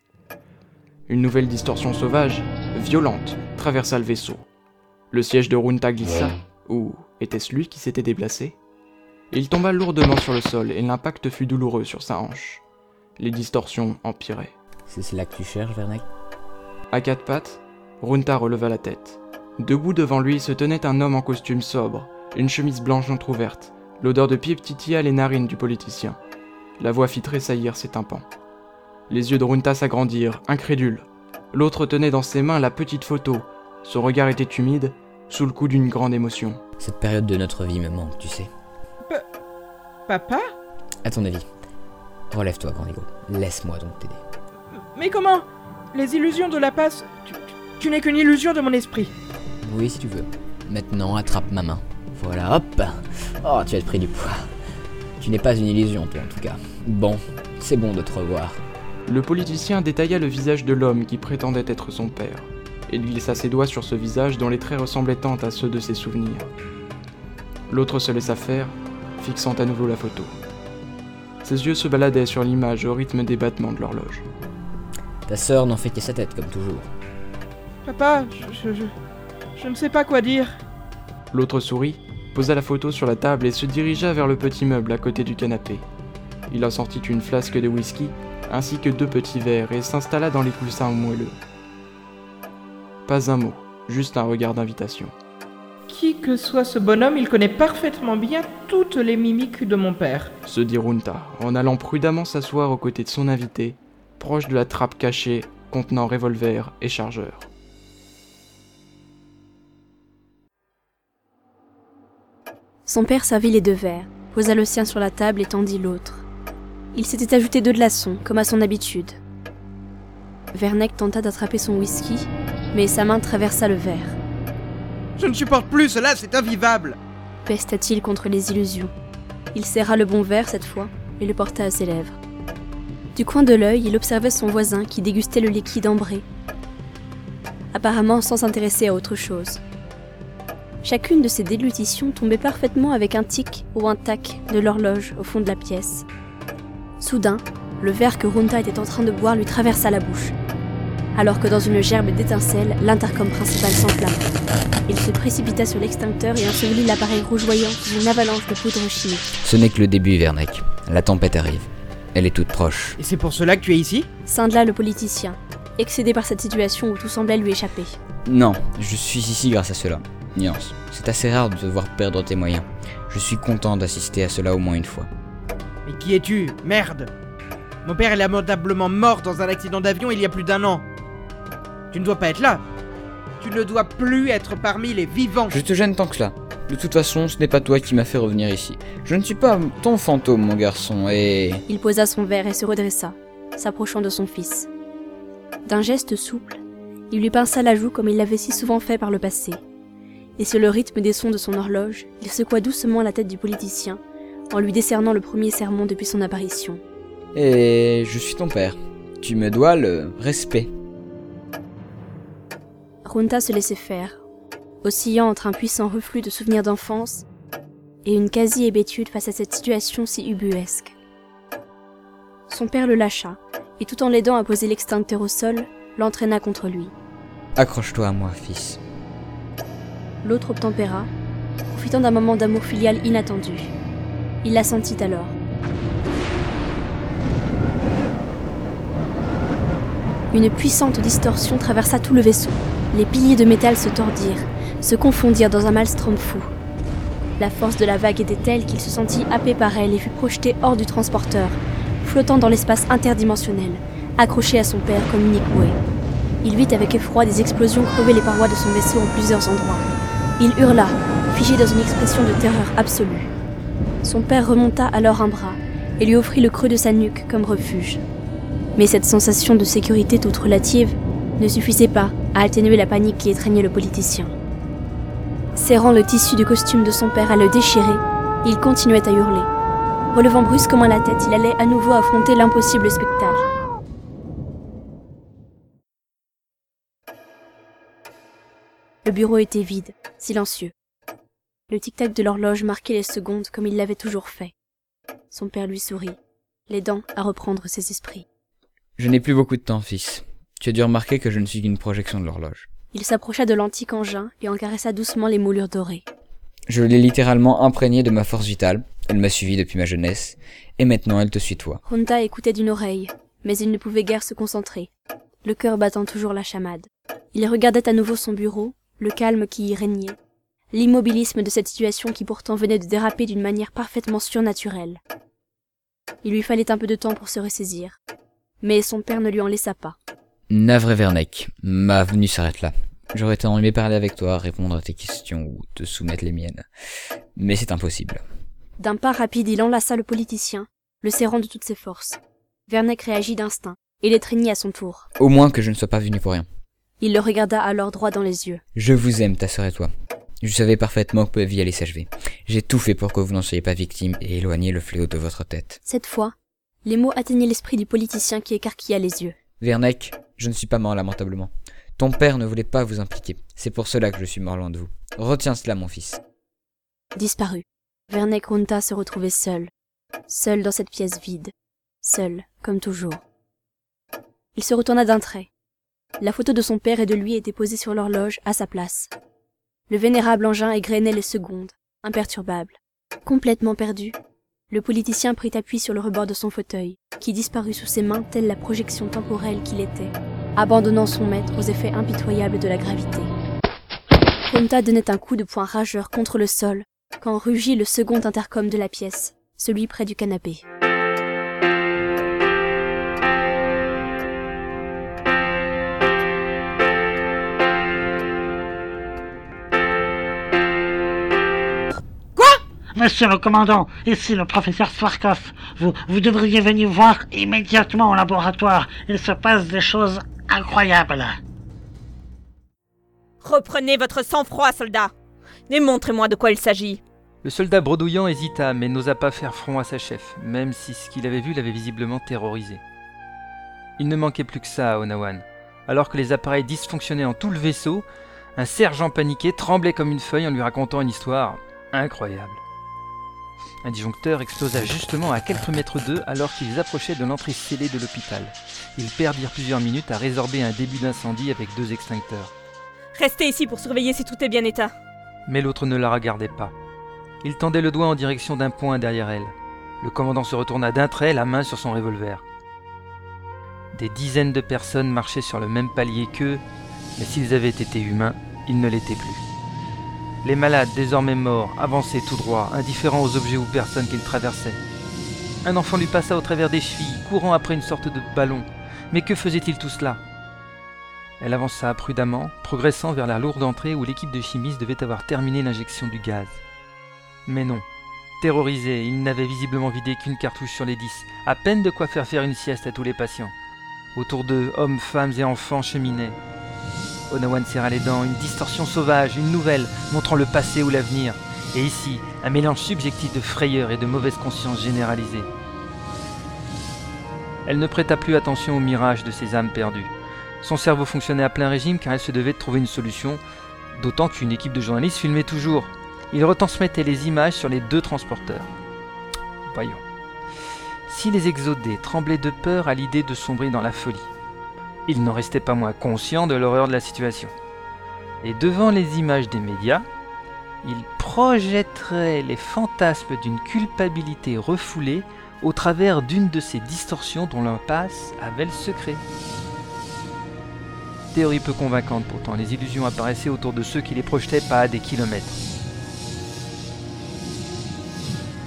Une nouvelle distorsion sauvage, violente, traversa le vaisseau. Le siège de Runta glissa, ou était-ce lui qui s'était déplacé? Il tomba lourdement sur le sol et l'impact fut douloureux sur sa hanche. Les distorsions empiraient. C'est cela que tu cherches, À quatre pattes, Runta releva la tête. Debout devant lui se tenait un homme en costume sobre, une chemise blanche entr'ouverte. L'odeur de pipe titilla les narines du politicien. La voix fit tressaillir ses tympans. Les yeux de Runta s'agrandirent, incrédules. L'autre tenait dans ses mains la petite photo. Son regard était humide, sous le coup d'une grande émotion. Cette période de notre vie me manque, tu sais. Papa? À ton avis. Relève-toi, grand ego. Laisse-moi donc t'aider. Mais comment? Les illusions de la passe. Tu, tu- tu n'es qu'une illusion de mon esprit. Oui, si tu veux. Maintenant, attrape ma main. Voilà, hop Oh, tu as pris du poids. Tu n'es pas une illusion, toi, en tout cas. Bon, c'est bon de te revoir. Le politicien détailla le visage de l'homme qui prétendait être son père, et glissa ses doigts sur ce visage dont les traits ressemblaient tant à ceux de ses souvenirs. L'autre se laissa faire, fixant à nouveau la photo. Ses yeux se baladaient sur l'image au rythme des battements de l'horloge. Ta sœur n'en fait qu'à sa tête, comme toujours. Papa, je, je, je, je ne sais pas quoi dire. L'autre sourit, posa la photo sur la table et se dirigea vers le petit meuble à côté du canapé. Il en sortit une flasque de whisky ainsi que deux petits verres et s'installa dans les coussins moelleux. Pas un mot, juste un regard d'invitation. Qui que soit ce bonhomme, il connaît parfaitement bien toutes les mimiques de mon père. Se dit Runta, en allant prudemment s'asseoir aux côtés de son invité, proche de la trappe cachée contenant revolver et chargeur. Son père servit les deux verres, posa le sien sur la table et tendit l'autre. Il s'était ajouté deux glaçons, comme à son habitude. Verneck tenta d'attraper son whisky, mais sa main traversa le verre. Je ne supporte plus cela, c'est invivable Pesta-t-il contre les illusions. Il serra le bon verre cette fois et le porta à ses lèvres. Du coin de l'œil, il observait son voisin qui dégustait le liquide ambré, apparemment sans s'intéresser à autre chose. Chacune de ces déglutitions tombait parfaitement avec un tic ou un tac de l'horloge au fond de la pièce. Soudain, le verre que Runta était en train de boire lui traversa la bouche. Alors que dans une gerbe d'étincelles, l'intercom principal s'enflamma. Il se précipita sur l'extincteur et ensevelit l'appareil rougeoyant sous une avalanche de poudre chimique. Ce n'est que le début, Verneck. La tempête arrive. Elle est toute proche. Et c'est pour cela que tu es ici? Scindla le politicien, excédé par cette situation où tout semblait lui échapper. Non, je suis ici grâce à cela. Nuance, c'est assez rare de te voir perdre tes moyens. Je suis content d'assister à cela au moins une fois. Mais qui es-tu Merde Mon père est lamentablement mort dans un accident d'avion il y a plus d'un an. Tu ne dois pas être là. Tu ne dois plus être parmi les vivants. Je te gêne tant que cela. De toute façon, ce n'est pas toi qui m'as fait revenir ici. Je ne suis pas ton fantôme, mon garçon, et... Il posa son verre et se redressa, s'approchant de son fils. D'un geste souple, il lui pinça la joue comme il l'avait si souvent fait par le passé. Et sur le rythme des sons de son horloge, il secoua doucement la tête du politicien, en lui décernant le premier sermon depuis son apparition. Et je suis ton père. Tu me dois le respect. Runta se laissait faire, oscillant entre un puissant reflux de souvenirs d'enfance et une quasi-hébétude face à cette situation si ubuesque. Son père le lâcha, et tout en l'aidant à poser l'extincteur au sol, l'entraîna contre lui. Accroche-toi à moi, fils. L'autre obtempéra, profitant d'un moment d'amour filial inattendu. Il la sentit alors. Une puissante distorsion traversa tout le vaisseau. Les piliers de métal se tordirent, se confondirent dans un maelstrom fou. La force de la vague était telle qu'il se sentit happé par elle et fut projeté hors du transporteur, flottant dans l'espace interdimensionnel, accroché à son père comme unique bouée. Il vit avec effroi des explosions crever les parois de son vaisseau en plusieurs endroits. Il hurla, figé dans une expression de terreur absolue. Son père remonta alors un bras et lui offrit le creux de sa nuque comme refuge. Mais cette sensation de sécurité toute relative ne suffisait pas à atténuer la panique qui étreignait le politicien. Serrant le tissu du costume de son père à le déchirer, il continuait à hurler. Relevant brusquement la tête, il allait à nouveau affronter l'impossible spectacle. Le bureau était vide, silencieux. Le tic-tac de l'horloge marquait les secondes comme il l'avait toujours fait. Son père lui sourit, l'aidant à reprendre ses esprits. Je n'ai plus beaucoup de temps, fils. Tu as dû remarquer que je ne suis qu'une projection de l'horloge. Il s'approcha de l'antique engin et en caressa doucement les moulures dorées. Je l'ai littéralement imprégnée de ma force vitale. Elle m'a suivi depuis ma jeunesse, et maintenant elle te suit toi. Honta écoutait d'une oreille, mais il ne pouvait guère se concentrer, le cœur battant toujours la chamade. Il regardait à nouveau son bureau, le calme qui y régnait, l'immobilisme de cette situation qui pourtant venait de déraper d'une manière parfaitement surnaturelle. Il lui fallait un peu de temps pour se ressaisir, mais son père ne lui en laissa pas. Navré Verneck, ma venue s'arrête là. J'aurais été aimé parler avec toi, répondre à tes questions ou te soumettre les miennes. Mais c'est impossible. D'un pas rapide, il enlaça le politicien, le serrant de toutes ses forces. Verneck réagit d'instinct et l'étreignit à son tour. Au moins que je ne sois pas venu pour rien. Il le regarda alors droit dans les yeux. Je vous aime, ta sœur et toi. Je savais parfaitement que votre vie allait s'achever. J'ai tout fait pour que vous n'en soyez pas victime et éloigner le fléau de votre tête. Cette fois, les mots atteignaient l'esprit du politicien qui écarquilla les yeux. Verneck, je ne suis pas mort lamentablement. Ton père ne voulait pas vous impliquer. C'est pour cela que je suis mort loin de vous. Retiens cela, mon fils. Disparu. Verneck Runta se retrouvait seul. Seul dans cette pièce vide. Seul, comme toujours. Il se retourna d'un trait. La photo de son père et de lui était posée sur l'horloge, à sa place. Le vénérable engin égrenait les secondes, imperturbable. Complètement perdu, Le politicien prit appui sur le rebord de son fauteuil, qui disparut sous ses mains telle la projection temporelle qu'il était, abandonnant son maître aux effets impitoyables de la gravité. Runta donnait un coup de poing rageur contre le sol, quand rugit le second intercom de la pièce, celui près du canapé. Monsieur le commandant, ici le professeur Swarkov. Vous, vous devriez venir voir immédiatement au laboratoire. Il se passe des choses incroyables. Reprenez votre sang-froid, soldat. Et montrez-moi de quoi il s'agit. Le soldat bredouillant hésita, mais n'osa pas faire front à sa chef, même si ce qu'il avait vu l'avait visiblement terrorisé. Il ne manquait plus que ça à Onawan. Alors que les appareils dysfonctionnaient en tout le vaisseau, un sergent paniqué tremblait comme une feuille en lui racontant une histoire incroyable. Un disjoncteur explosa justement à quelques mètres d'eux alors qu'ils approchaient de l'entrée scellée de l'hôpital. Ils perdirent plusieurs minutes à résorber un début d'incendie avec deux extincteurs. Restez ici pour surveiller si tout est bien état. Mais l'autre ne la regardait pas. Il tendait le doigt en direction d'un point derrière elle. Le commandant se retourna d'un trait, la main sur son revolver. Des dizaines de personnes marchaient sur le même palier qu'eux, mais s'ils avaient été humains, ils ne l'étaient plus. Les malades, désormais morts, avançaient tout droit, indifférents aux objets ou personnes qu'ils traversaient. Un enfant lui passa au travers des chevilles, courant après une sorte de ballon. Mais que faisait-il tout cela? Elle avança prudemment, progressant vers la lourde entrée où l'équipe de chimistes devait avoir terminé l'injection du gaz. Mais non. Terrorisé, il n'avait visiblement vidé qu'une cartouche sur les dix, à peine de quoi faire faire une sieste à tous les patients. Autour d'eux, hommes, femmes et enfants cheminaient. Onawan serra les dents, une distorsion sauvage, une nouvelle, montrant le passé ou l'avenir. Et ici, un mélange subjectif de frayeur et de mauvaise conscience généralisée. Elle ne prêta plus attention au mirage de ses âmes perdues. Son cerveau fonctionnait à plein régime car elle se devait de trouver une solution, d'autant qu'une équipe de journalistes filmait toujours. Ils retransmettaient les images sur les deux transporteurs. Voyons. Si les exodés tremblaient de peur à l'idée de sombrer dans la folie, ils n'en restaient pas moins conscients de l'horreur de la situation. Et devant les images des médias, ils projetteraient les fantasmes d'une culpabilité refoulée au travers d'une de ces distorsions dont l'impasse avait le secret. Théorie peu convaincante pourtant, les illusions apparaissaient autour de ceux qui les projetaient pas à des kilomètres.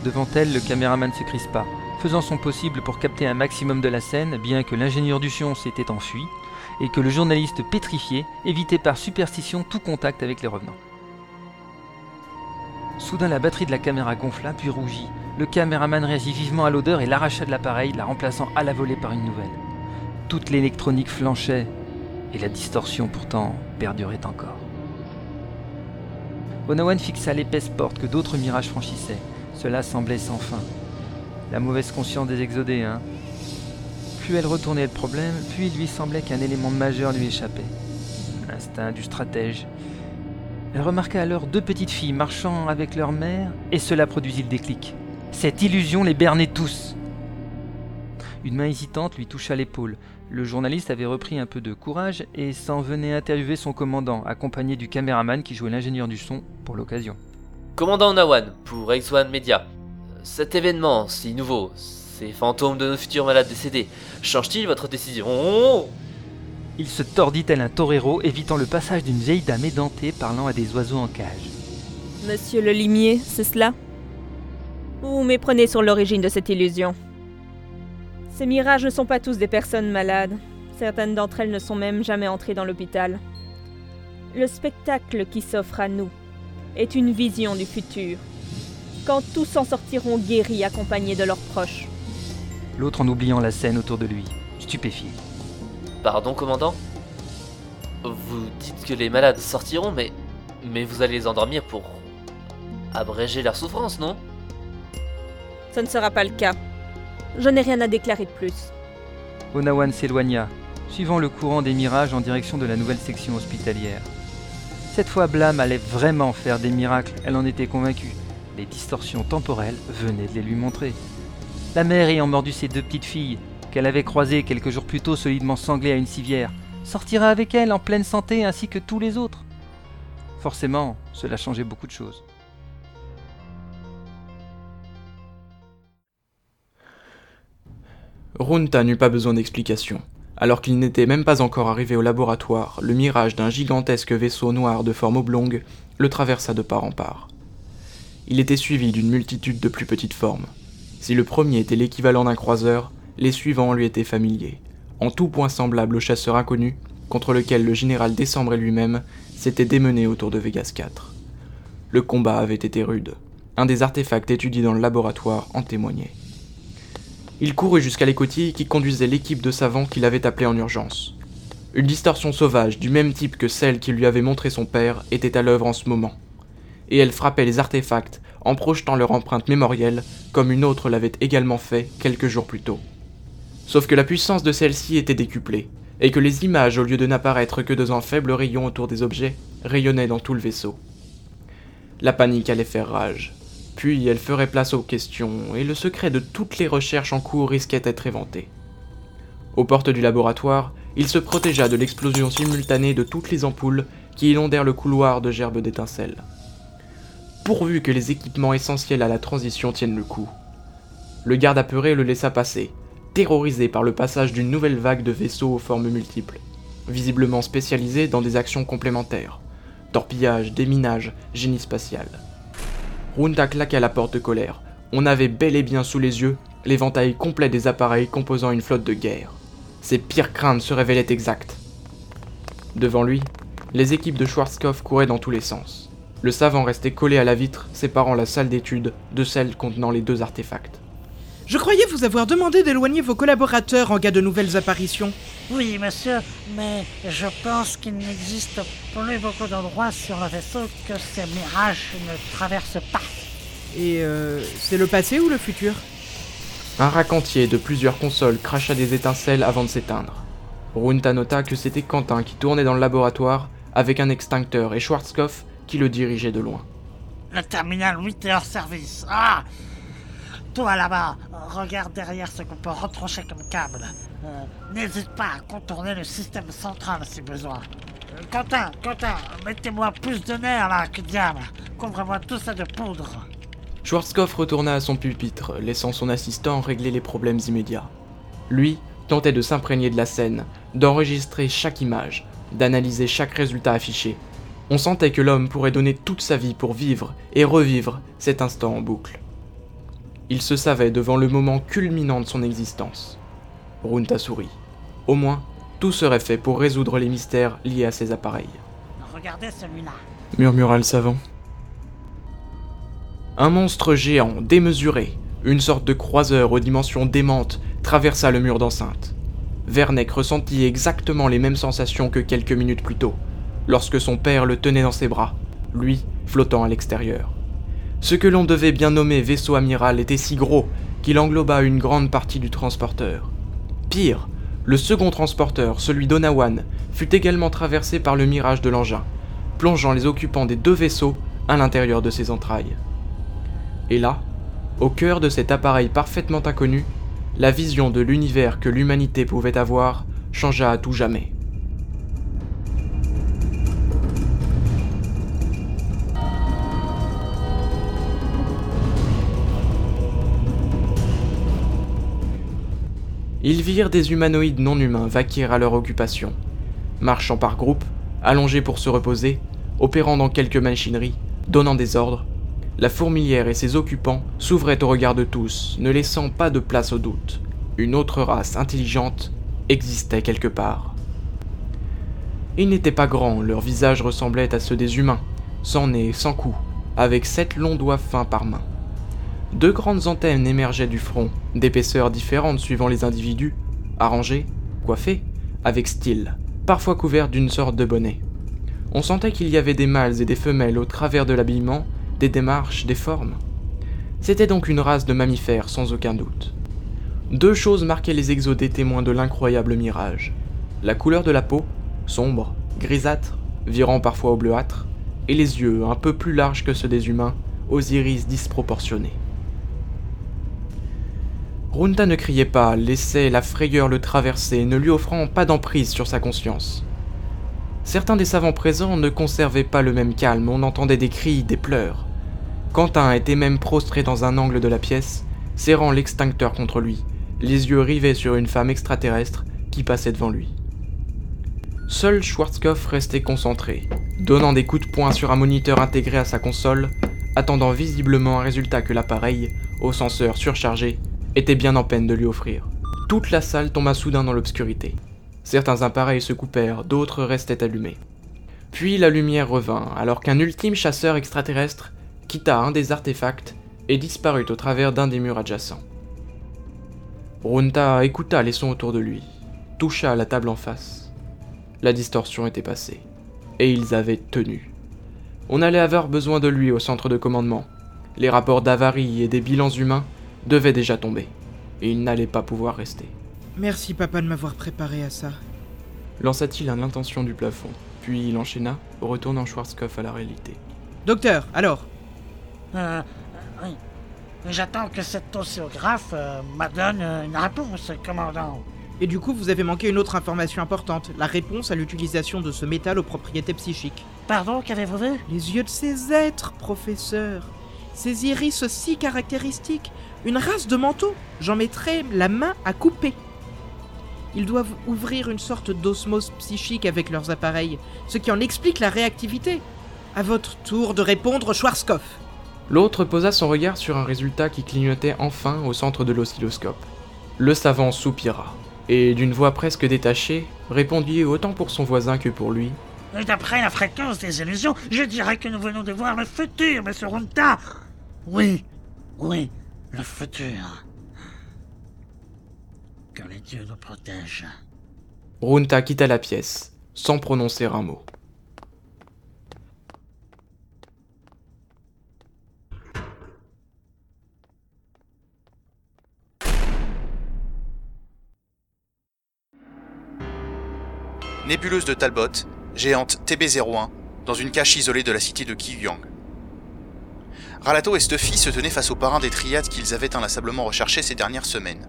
Devant elle, le caméraman se crispa, faisant son possible pour capter un maximum de la scène, bien que l'ingénieur du son s'était enfui, et que le journaliste pétrifié évitait par superstition tout contact avec les revenants. Soudain la batterie de la caméra gonfla puis rougit. Le caméraman réagit vivement à l'odeur et l'arracha de l'appareil, la remplaçant à la volée par une nouvelle. Toute l'électronique flanchait, et la distorsion pourtant perdurait encore. Onawan fixa l'épaisse porte que d'autres mirages franchissaient. Cela semblait sans fin. La mauvaise conscience des exodés, hein. Plus elle retournait le problème, plus il lui semblait qu'un élément majeur lui échappait. L'instinct du stratège. Elle remarqua alors deux petites filles marchant avec leur mère, et cela produisit le déclic. Cette illusion les bernait tous. Une main hésitante lui toucha l'épaule. Le journaliste avait repris un peu de courage et s'en venait interviewer son commandant, accompagné du caméraman qui jouait l'ingénieur du son pour l'occasion. Commandant Nawan, pour X1 Media. Cet événement si nouveau, ces fantômes de nos futurs malades décédés, change-t-il votre décision? Il se tordit tel un torero, évitant le passage d'une vieille dame édentée parlant à des oiseaux en cage. Monsieur le limier, c'est cela? Vous méprenez sur l'origine de cette illusion. Ces mirages ne sont pas tous des personnes malades. Certaines d'entre elles ne sont même jamais entrées dans l'hôpital. Le spectacle qui s'offre à nous est une vision du futur, quand tous en sortiront guéris accompagnés de leurs proches. L'autre en oubliant la scène autour de lui, stupéfié. Pardon, commandant Vous dites que les malades sortiront, mais. Mais vous allez les endormir pour. abréger leur souffrance, non? Ce ne sera pas le cas. Je n'ai rien à déclarer de plus. Onawan s'éloigna, suivant le courant des mirages en direction de la nouvelle section hospitalière. Cette fois, Blam allait vraiment faire des miracles, elle en était convaincue. Les distorsions temporelles venaient de les lui montrer. La mère ayant mordu ses deux petites filles, qu'elle avait croisées quelques jours plus tôt solidement sanglées à une civière, sortira avec elle en pleine santé ainsi que tous les autres. Forcément, cela changeait beaucoup de choses. Runta n'eut pas besoin d'explication. Alors qu'il n'était même pas encore arrivé au laboratoire, le mirage d'un gigantesque vaisseau noir de forme oblongue le traversa de part en part. Il était suivi d'une multitude de plus petites formes. Si le premier était l'équivalent d'un croiseur, les suivants lui étaient familiers, en tout point semblables au chasseur inconnu contre lequel le général Décembre lui-même s'était démené autour de Vegas 4. Le combat avait été rude. Un des artefacts étudiés dans le laboratoire en témoignait. Il courut jusqu'à l'écoutille qui conduisait l'équipe de savants qu'il avait appelé en urgence. Une distorsion sauvage du même type que celle qui lui avait montré son père était à l'œuvre en ce moment. Et elle frappait les artefacts en projetant leur empreinte mémorielle comme une autre l'avait également fait quelques jours plus tôt. Sauf que la puissance de celle-ci était décuplée, et que les images, au lieu de n'apparaître que dans un faible rayon autour des objets, rayonnaient dans tout le vaisseau. La panique allait faire rage. Puis elle ferait place aux questions, et le secret de toutes les recherches en cours risquait d'être éventé. Aux portes du laboratoire, il se protégea de l'explosion simultanée de toutes les ampoules qui inondèrent le couloir de gerbes d'étincelles. Pourvu que les équipements essentiels à la transition tiennent le coup. Le garde apeuré le laissa passer, terrorisé par le passage d'une nouvelle vague de vaisseaux aux formes multiples, visiblement spécialisés dans des actions complémentaires torpillage, déminage, génie spatial. Runta claqua la porte de colère. On avait bel et bien sous les yeux l'éventail complet des appareils composant une flotte de guerre. Ses pires craintes se révélaient exactes. Devant lui, les équipes de Schwarzkopf couraient dans tous les sens. Le savant restait collé à la vitre, séparant la salle d'étude de celle contenant les deux artefacts. Je croyais vous avoir demandé d'éloigner vos collaborateurs en cas de nouvelles apparitions. Oui, monsieur, mais je pense qu'il n'existe plus beaucoup d'endroits sur le vaisseau que ces mirages ne traversent pas. Et euh, c'est le passé ou le futur? Un racantier de plusieurs consoles cracha des étincelles avant de s'éteindre. Runta nota que c'était Quentin qui tournait dans le laboratoire avec un extincteur et Schwarzkopf qui le dirigeait de loin. Le terminal 8 est hors service. Ah Toi là-bas, regarde derrière ce qu'on peut retrancher comme câble. Euh, N'hésite pas à contourner le système central si besoin. Euh, Quentin, Quentin, mettez-moi plus de nerfs là, que diable. Couvre-moi tout ça de poudre. Schwarzkopf retourna à son pupitre, laissant son assistant régler les problèmes immédiats. Lui tentait de s'imprégner de la scène, d'enregistrer chaque image, d'analyser chaque résultat affiché. On sentait que l'homme pourrait donner toute sa vie pour vivre et revivre cet instant en boucle. Il se savait devant le moment culminant de son existence. Runta sourit. Au moins, tout serait fait pour résoudre les mystères liés à ces appareils, Regardez celui-là. murmura le savant. Un monstre géant, démesuré, une sorte de croiseur aux dimensions démentes, traversa le mur d'enceinte. Verneck ressentit exactement les mêmes sensations que quelques minutes plus tôt, lorsque son père le tenait dans ses bras, lui flottant à l'extérieur. Ce que l'on devait bien nommer vaisseau amiral était si gros qu'il engloba une grande partie du transporteur. Pire, le second transporteur, celui d'Onawan, fut également traversé par le mirage de l'engin, plongeant les occupants des deux vaisseaux à l'intérieur de ses entrailles. Et là, au cœur de cet appareil parfaitement inconnu, la vision de l'univers que l'humanité pouvait avoir changea à tout jamais. Ils virent des humanoïdes non humains vaquer à leur occupation, marchant par groupes, allongés pour se reposer, opérant dans quelques machineries, donnant des ordres. La fourmilière et ses occupants s'ouvraient au regard de tous, ne laissant pas de place au doute. Une autre race intelligente existait quelque part. Ils n'étaient pas grands, leurs visages ressemblaient à ceux des humains, sans nez, sans cou, avec sept longs doigts fins par main. Deux grandes antennes émergeaient du front, d'épaisseurs différentes suivant les individus, arrangés, coiffés, avec style, parfois couverts d'une sorte de bonnet. On sentait qu'il y avait des mâles et des femelles au travers de l'habillement, des démarches, des formes. C'était donc une race de mammifères sans aucun doute. Deux choses marquaient les exos des témoins de l'incroyable mirage. La couleur de la peau, sombre, grisâtre, virant parfois au bleuâtre, et les yeux un peu plus larges que ceux des humains, aux iris disproportionnés. Runta ne criait pas, laissait la frayeur le traverser, ne lui offrant pas d'emprise sur sa conscience. Certains des savants présents ne conservaient pas le même calme, on entendait des cris, des pleurs. Quentin était même prostré dans un angle de la pièce, serrant l'extincteur contre lui, les yeux rivés sur une femme extraterrestre qui passait devant lui. Seul Schwarzkopf restait concentré, donnant des coups de poing sur un moniteur intégré à sa console, attendant visiblement un résultat que l'appareil, au senseur surchargé, était bien en peine de lui offrir. Toute la salle tomba soudain dans l'obscurité. Certains appareils se coupèrent, d'autres restaient allumés. Puis la lumière revint, alors qu'un ultime chasseur extraterrestre quitta un des artefacts et disparut au travers d'un des murs adjacents. Runta écouta les sons autour de lui, toucha la table en face. La distorsion était passée, et ils avaient tenu. On allait avoir besoin de lui au centre de commandement. Les rapports d'avarie et des bilans humains devaient déjà tomber, et il n'allait pas pouvoir rester. Merci papa de m'avoir préparé à ça. Lança-t-il un intention du plafond, puis il enchaîna, retournant Schwarzkopf à la réalité. Docteur, alors Euh, oui. J'attends que cet océographe euh, me donne euh, une réponse, commandant. Et du coup, vous avez manqué une autre information importante, la réponse à l'utilisation de ce métal aux propriétés psychiques. Pardon, qu'avez-vous vu? Les yeux de ces êtres, professeur. Ces iris si caractéristiques. Une race de manteaux. J'en mettrai la main à couper. Ils doivent ouvrir une sorte d'osmose psychique avec leurs appareils, ce qui en explique la réactivité. À votre tour de répondre, Schwarzkopf. L'autre posa son regard sur un résultat qui clignotait enfin au centre de l'oscilloscope. Le savant soupira, et d'une voix presque détachée, répondit autant pour son voisin que pour lui. D'après la fréquence des illusions, je dirais que nous venons de voir le futur, monsieur Runta. Oui, oui, le futur. Que les dieux nous protègent. Runta quitta la pièce, sans prononcer un mot. Nébuleuse de Talbot, géante TB01, dans une cache isolée de la cité de Kiyang. Ralato et Stuffy se tenaient face aux parrains des triades qu'ils avaient inlassablement recherchés ces dernières semaines.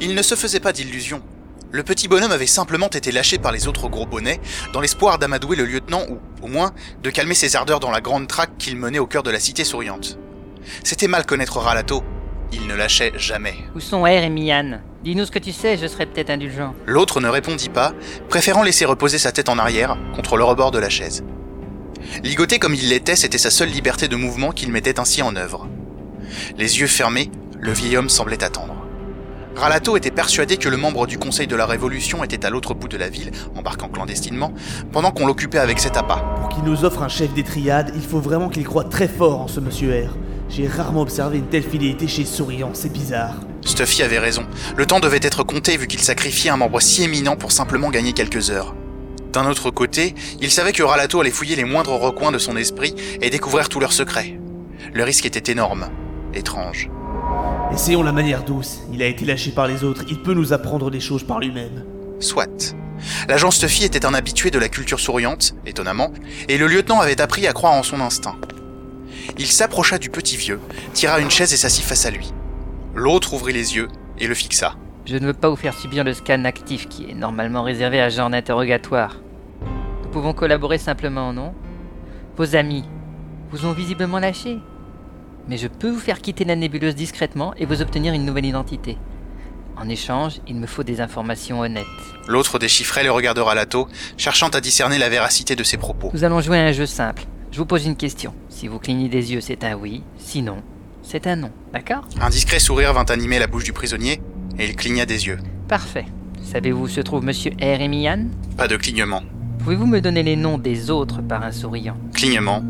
Ils ne se faisaient pas d'illusions. Le petit bonhomme avait simplement été lâché par les autres gros bonnets, dans l'espoir d'amadouer le lieutenant ou, au moins, de calmer ses ardeurs dans la grande traque qu'il menait au cœur de la cité souriante. C'était mal connaître Ralato. Il ne lâchait jamais. Où sont R et Mian? Dis-nous ce que tu sais, je serais peut-être indulgent. L'autre ne répondit pas, préférant laisser reposer sa tête en arrière, contre le rebord de la chaise. Ligoté comme il l'était, c'était sa seule liberté de mouvement qu'il mettait ainsi en œuvre. Les yeux fermés, le vieil homme semblait attendre. Ralato était persuadé que le membre du Conseil de la Révolution était à l'autre bout de la ville, embarquant clandestinement, pendant qu'on l'occupait avec cet appât. Pour qu'il nous offre un chef des triades, il faut vraiment qu'il croit très fort en ce monsieur R. J'ai rarement observé une telle fidélité chez Souriant, c'est bizarre. Stuffy avait raison. Le temps devait être compté vu qu'il sacrifiait un membre si éminent pour simplement gagner quelques heures. D'un autre côté, il savait que Ralato allait fouiller les moindres recoins de son esprit et découvrir tous leurs secrets. Le risque était énorme, étrange. Essayons la manière douce. Il a été lâché par les autres, il peut nous apprendre des choses par lui-même. Soit. L'agent Stuffy était un habitué de la culture souriante, étonnamment, et le lieutenant avait appris à croire en son instinct. Il s'approcha du petit vieux, tira une chaise et s'assit face à lui. L'autre ouvrit les yeux et le fixa. Je ne veux pas vous faire subir le scan actif qui est normalement réservé à genre d'interrogatoire. Nous pouvons collaborer simplement, non? Vos amis vous ont visiblement lâché. Mais je peux vous faire quitter la nébuleuse discrètement et vous obtenir une nouvelle identité. En échange, il me faut des informations honnêtes. L'autre déchiffrait le regard de Ralato, cherchant à discerner la véracité de ses propos. Nous allons jouer à un jeu simple. Je vous pose une question. Si vous clignez des yeux, c'est un oui. Sinon, c'est un non. D'accord? Un discret sourire vint animer la bouche du prisonnier, et il cligna des yeux. Parfait. Savez-vous où se trouve Monsieur R. et Mian Pas de clignement. Pouvez-vous me donner les noms des autres par un souriant Clignement.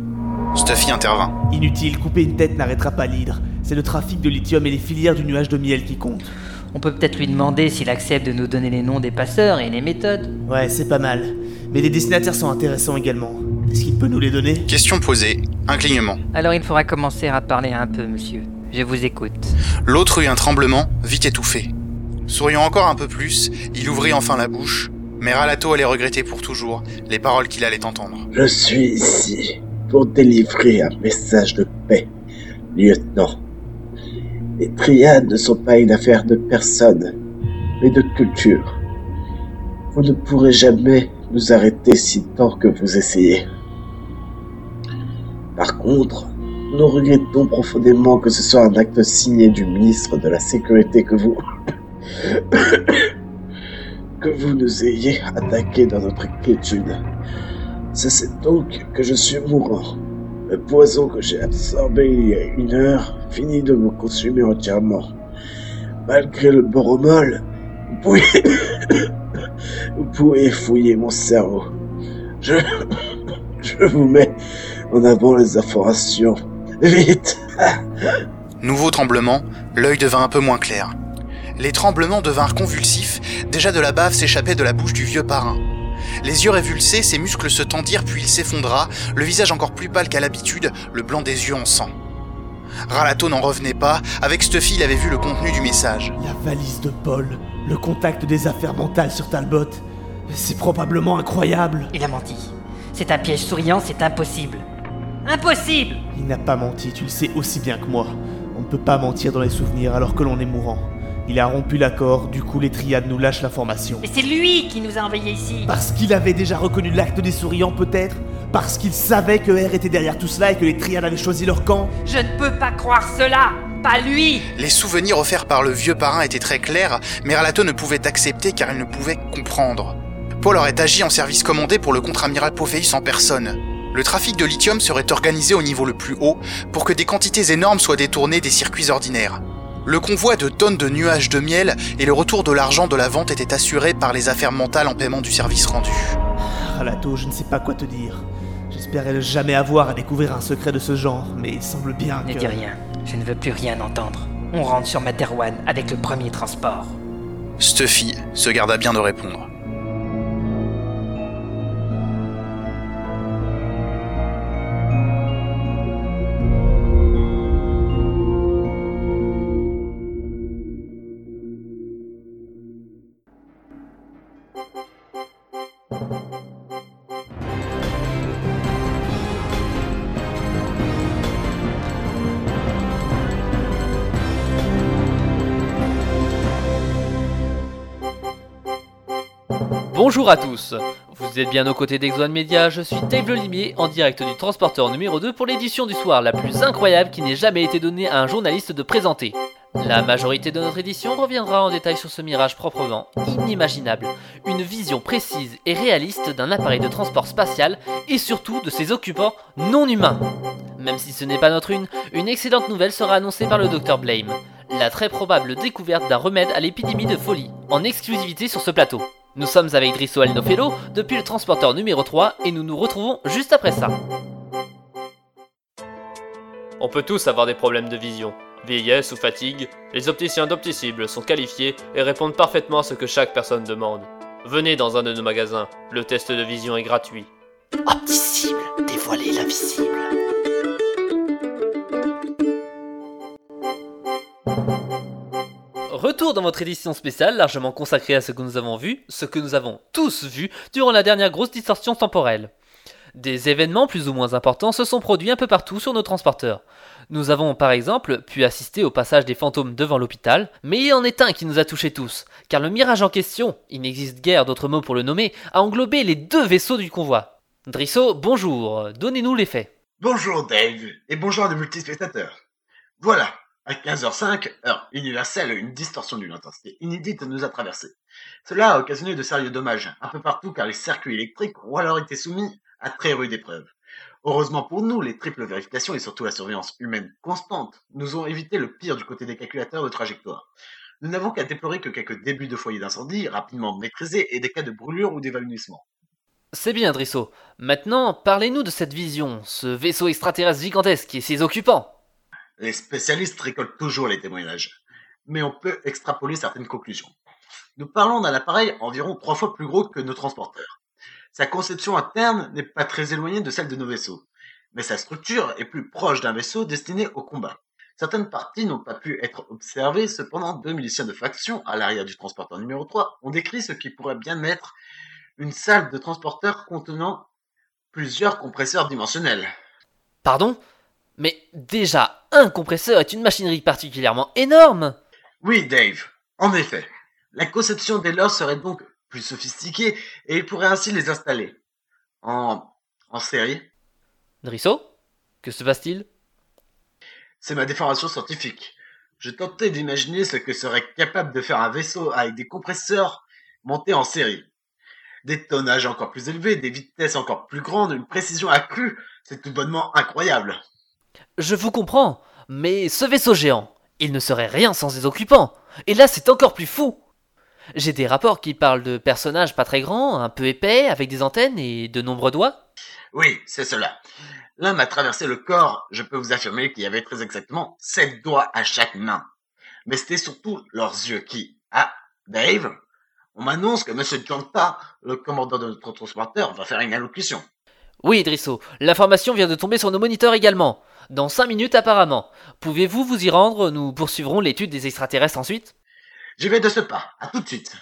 Stuffy intervint. Inutile, couper une tête n'arrêtera pas l'hydre. C'est le trafic de lithium et les filières du nuage de miel qui comptent. On peut peut-être lui demander s'il accepte de nous donner les noms des passeurs et les méthodes. Ouais, c'est pas mal. Mais les destinataires sont intéressants également. Est-ce qu'il peut nous les donner? Question posée. Un clignement. Alors il faudra commencer à parler un peu, monsieur. Je vous écoute. L'autre eut un tremblement, vite étouffé. Souriant encore un peu plus, il ouvrit enfin la bouche, mais Ralato allait regretter pour toujours les paroles qu'il allait entendre. Je suis ici pour délivrer un message de paix, lieutenant. Les triades ne sont pas une affaire de personne, mais de culture. Vous ne pourrez jamais nous arrêter si tant que vous essayez. Par contre, nous regrettons profondément que ce soit un acte signé du ministre de la Sécurité que vous que vous nous ayez attaqués dans notre inquiétude. C'est donc que je suis mourant. Le poison que j'ai absorbé il y a une heure finit de me consumer entièrement. Malgré le boromol, vous pouvez... vous pouvez fouiller mon cerveau. Je... je vous mets en avant les informations. Vite Nouveau tremblement, l'œil devint un peu moins clair. Les tremblements devinrent convulsifs, déjà de la bave s'échappait de la bouche du vieux parrain. Les yeux révulsés, ses muscles se tendirent puis il s'effondra, le visage encore plus pâle qu'à l'habitude, le blanc des yeux en sang. Ralato n'en revenait pas, avec Stuffy il avait vu le contenu du message. La valise de Paul, le contact des affaires mentales sur Talbot. C'est probablement incroyable. Il a menti. C'est un piège souriant, c'est impossible. Impossible Il n'a pas menti, tu le sais aussi bien que moi. On ne peut pas mentir dans les souvenirs alors que l'on est mourant. Il a rompu l'accord, du coup les triades nous lâchent l'information. Mais c'est lui qui nous a envoyés ici Parce qu'il avait déjà reconnu l'acte des souriants peut-être? Parce qu'il savait que R était derrière tout cela et que les triades avaient choisi leur camp? Je ne peux pas croire cela Pas lui Les souvenirs offerts par le vieux parrain étaient très clairs, mais Ralato ne pouvait accepter car il ne pouvait comprendre. Paul aurait agi en service commandé pour le contre-amiral Pophéus en personne. Le trafic de lithium serait organisé au niveau le plus haut pour que des quantités énormes soient détournées des circuits ordinaires. Le convoi de tonnes de nuages de miel et le retour de l'argent de la vente étaient assurés par les affaires mentales en paiement du service rendu. Ralato, je ne sais pas quoi te dire. J'espérais ne jamais avoir à découvrir un secret de ce genre, mais il semble bien Ne que... dis rien, je ne veux plus rien entendre. On rentre sur Materwan avec le premier transport. Stuffy se garda bien de répondre. Bonjour à tous, vous êtes bien aux côtés d'Exone Media, je suis Dave Le Limier en direct du transporteur numéro 2 pour l'édition du soir la plus incroyable qui n'ait jamais été donnée à un journaliste de présenter. La majorité de notre édition reviendra en détail sur ce mirage proprement inimaginable, une vision précise et réaliste d'un appareil de transport spatial et surtout de ses occupants non humains. Même si ce n'est pas notre une, une excellente nouvelle sera annoncée par le Dr Blame, la très probable découverte d'un remède à l'épidémie de folie, en exclusivité sur ce plateau. Nous sommes avec Drisso El Nofelo depuis le transporteur numéro 3 et nous nous retrouvons juste après ça. On peut tous avoir des problèmes de vision. Vieillesse ou fatigue, les opticiens d'Opticible sont qualifiés et répondent parfaitement à ce que chaque personne demande. Venez dans un de nos magasins, le test de vision est gratuit. Opticible, dévoiler l'invisible. Retour dans votre édition spéciale largement consacrée à ce que nous avons vu, ce que nous avons tous vu durant la dernière grosse distorsion temporelle. Des événements plus ou moins importants se sont produits un peu partout sur nos transporteurs. Nous avons par exemple pu assister au passage des fantômes devant l'hôpital, mais il en est un qui nous a touchés tous, car le mirage en question, il n'existe guère d'autres mots pour le nommer, a englobé les deux vaisseaux du convoi. Drisso, bonjour, donnez-nous les faits. Bonjour Dave, et bonjour à multispectateurs. Voilà, à 15h05, heure universelle, une distorsion d'une intensité inédite nous a traversé. Cela a occasionné de sérieux dommages, un peu partout car les circuits électriques ont alors été soumis à très rude épreuve. Heureusement pour nous, les triples vérifications et surtout la surveillance humaine constante nous ont évité le pire du côté des calculateurs de trajectoire. Nous n'avons qu'à déplorer que quelques débuts de foyers d'incendie rapidement maîtrisés et des cas de brûlure ou d'évanouissement. C'est bien, Drisso. Maintenant, parlez-nous de cette vision, ce vaisseau extraterrestre gigantesque et ses occupants. Les spécialistes récoltent toujours les témoignages, mais on peut extrapoler certaines conclusions. Nous parlons d'un appareil environ trois fois plus gros que nos transporteurs. Sa conception interne n'est pas très éloignée de celle de nos vaisseaux, mais sa structure est plus proche d'un vaisseau destiné au combat. Certaines parties n'ont pas pu être observées, cependant deux miliciens de faction à l'arrière du transporteur numéro 3 ont décrit ce qui pourrait bien être une salle de transporteur contenant plusieurs compresseurs dimensionnels. Pardon? Mais déjà, un compresseur est une machinerie particulièrement énorme Oui, Dave, en effet. La conception des leurs serait donc plus sophistiquée et il pourrait ainsi les installer. En, en série. Drisso Que se passe-t-il? C'est ma déformation scientifique. Je tentais d'imaginer ce que serait capable de faire un vaisseau avec des compresseurs montés en série. Des tonnages encore plus élevés, des vitesses encore plus grandes, une précision accrue, c'est tout bonnement incroyable. Je vous comprends, mais ce vaisseau géant, il ne serait rien sans ses occupants. Et là, c'est encore plus fou. J'ai des rapports qui parlent de personnages pas très grands, un peu épais, avec des antennes et de nombreux doigts. Oui, c'est cela. L'un m'a traversé le corps, je peux vous affirmer qu'il y avait très exactement sept doigts à chaque main. Mais c'était surtout leurs yeux qui... Ah, Dave, on m'annonce que Monsieur Jonta, le commandant de notre transporteur, va faire une allocution. Oui, Drisso, l'information vient de tomber sur nos moniteurs également. Dans cinq minutes apparemment. Pouvez-vous vous y rendre? Nous poursuivrons l'étude des extraterrestres ensuite J'y vais de ce pas. À tout de suite.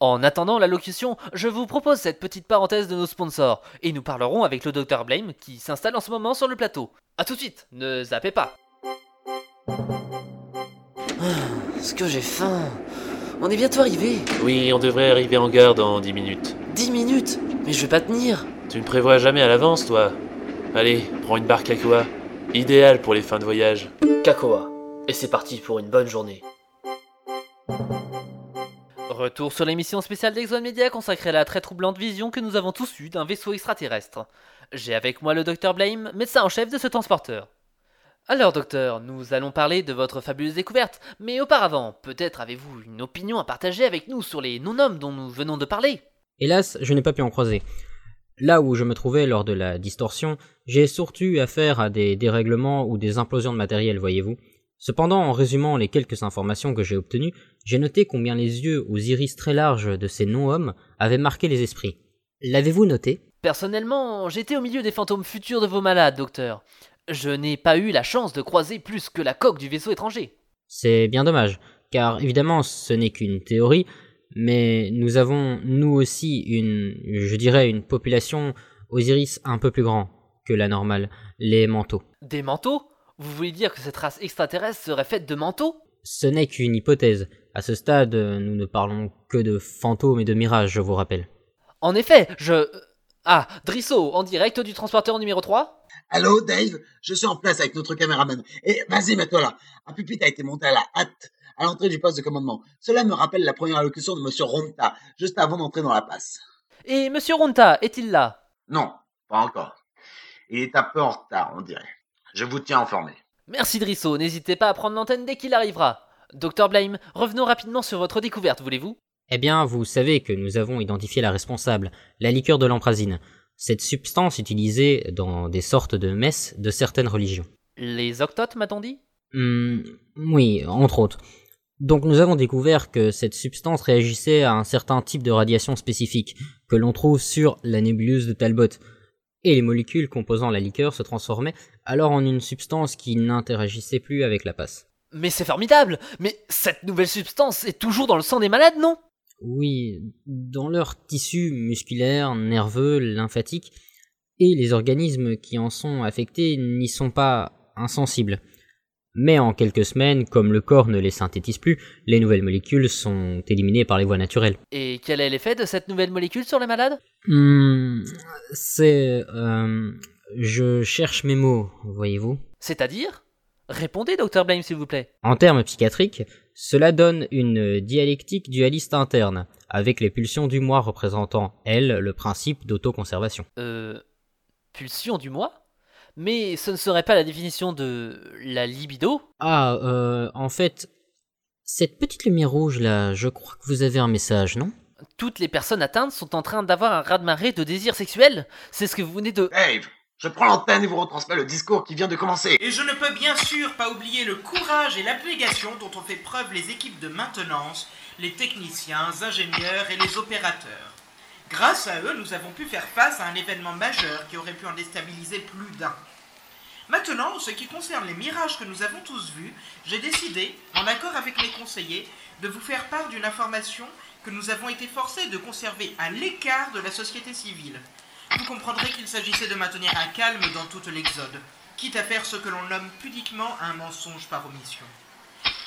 En attendant l'allocution, je vous propose cette petite parenthèse de nos sponsors, et nous parlerons avec le Dr Blame qui s'installe en ce moment sur le plateau. A tout de suite, ne zappez pas. Est-ce que j'ai faim? On est bientôt arrivé. Oui, on devrait arriver en gare dans 10 minutes. 10 minutes? Mais je vais pas tenir. Tu ne prévois jamais à l'avance, toi. Allez, prends une barre Kakoa. Idéal pour les fins de voyage. Kakoa. Et c'est parti pour une bonne journée. Retour sur l'émission spéciale d'Exxon Media consacrée à la très troublante vision que nous avons tous eue d'un vaisseau extraterrestre. J'ai avec moi le docteur Blame, médecin en chef de ce transporteur. Alors docteur, nous allons parler de votre fabuleuse découverte, mais auparavant, peut-être avez-vous une opinion à partager avec nous sur les non-hommes dont nous venons de parler? Hélas, je n'ai pas pu en croiser. Là où je me trouvais lors de la distorsion, j'ai surtout eu affaire à des dérèglements ou des implosions de matériel, voyez-vous. Cependant, en résumant les quelques informations que j'ai obtenues, j'ai noté combien les yeux aux iris très larges de ces non-hommes avaient marqué les esprits. L'avez-vous noté? Personnellement, j'étais au milieu des fantômes futurs de vos malades, docteur. Je n'ai pas eu la chance de croiser plus que la coque du vaisseau étranger. C'est bien dommage, car évidemment ce n'est qu'une théorie, mais nous avons nous aussi une, je dirais, une population aux iris un peu plus grands que la normale, les manteaux. Des manteaux? Vous voulez dire que cette race extraterrestre serait faite de manteaux? Ce n'est qu'une hypothèse. À ce stade, nous ne parlons que de fantômes et de mirages, je vous rappelle. En effet, je... Ah, Drisso, en direct du transporteur numéro 3 Allô, Dave? Je suis en place avec notre caméraman. Et vas-y, mets-toi là. Un pupitre a été monté à la hâte à l'entrée du poste de commandement. Cela me rappelle la première allocution de Monsieur Ronta, juste avant d'entrer dans la passe. Et Monsieur Ronta, est-il là? Non, pas encore. Il est un peu en retard, on dirait. Je vous tiens informé. Merci Drisso, n'hésitez pas à prendre l'antenne dès qu'il arrivera. Docteur Blame, revenons rapidement sur votre découverte, voulez-vous? Eh bien, vous savez que nous avons identifié la responsable, la liqueur de l'emprazine. Cette substance utilisée dans des sortes de messes de certaines religions. Les octotes, m'a-t-on dit? Hmm, Oui, entre autres. Donc nous avons découvert que cette substance réagissait à un certain type de radiation spécifique que l'on trouve sur la nébuleuse de Talbot. Et les molécules composant la liqueur se transformaient alors en une substance qui n'interagissait plus avec la passe. Mais c'est formidable Mais cette nouvelle substance est toujours dans le sang des malades, non? Oui, dans leurs tissus musculaires, nerveux, lymphatiques, et les organismes qui en sont affectés n'y sont pas insensibles. Mais en quelques semaines, comme le corps ne les synthétise plus, les nouvelles molécules sont éliminées par les voies naturelles. Et quel est l'effet de cette nouvelle molécule sur les malades? Hmm, c'est... euh, je cherche mes mots, voyez-vous. C'est-à-dire? Répondez, docteur Blame, s'il vous plaît. En termes psychiatriques, cela donne une dialectique dualiste interne, avec les pulsions du moi représentant, elles, le principe d'autoconservation. Euh... Pulsion du moi? Mais ce ne serait pas la définition de la libido Ah, euh, en fait, cette petite lumière rouge là, je crois que vous avez un message, non? Toutes les personnes atteintes sont en train d'avoir un raz-de-marée de désir sexuel C'est ce que vous venez de... Dave, je prends l'antenne et vous retransmets le discours qui vient de commencer. Et je ne peux bien sûr pas oublier le courage et l'abnégation dont ont fait preuve les équipes de maintenance, les techniciens, ingénieurs et les opérateurs. Grâce à eux, nous avons pu faire face à un événement majeur qui aurait pu en déstabiliser plus d'un. Maintenant, en ce qui concerne les mirages que nous avons tous vus, j'ai décidé, en accord avec mes conseillers, de vous faire part d'une information que nous avons été forcés de conserver à l'écart de la société civile. Vous comprendrez qu'il s'agissait de maintenir un calme dans toute l'Exode, quitte à faire ce que l'on nomme pudiquement un mensonge par omission.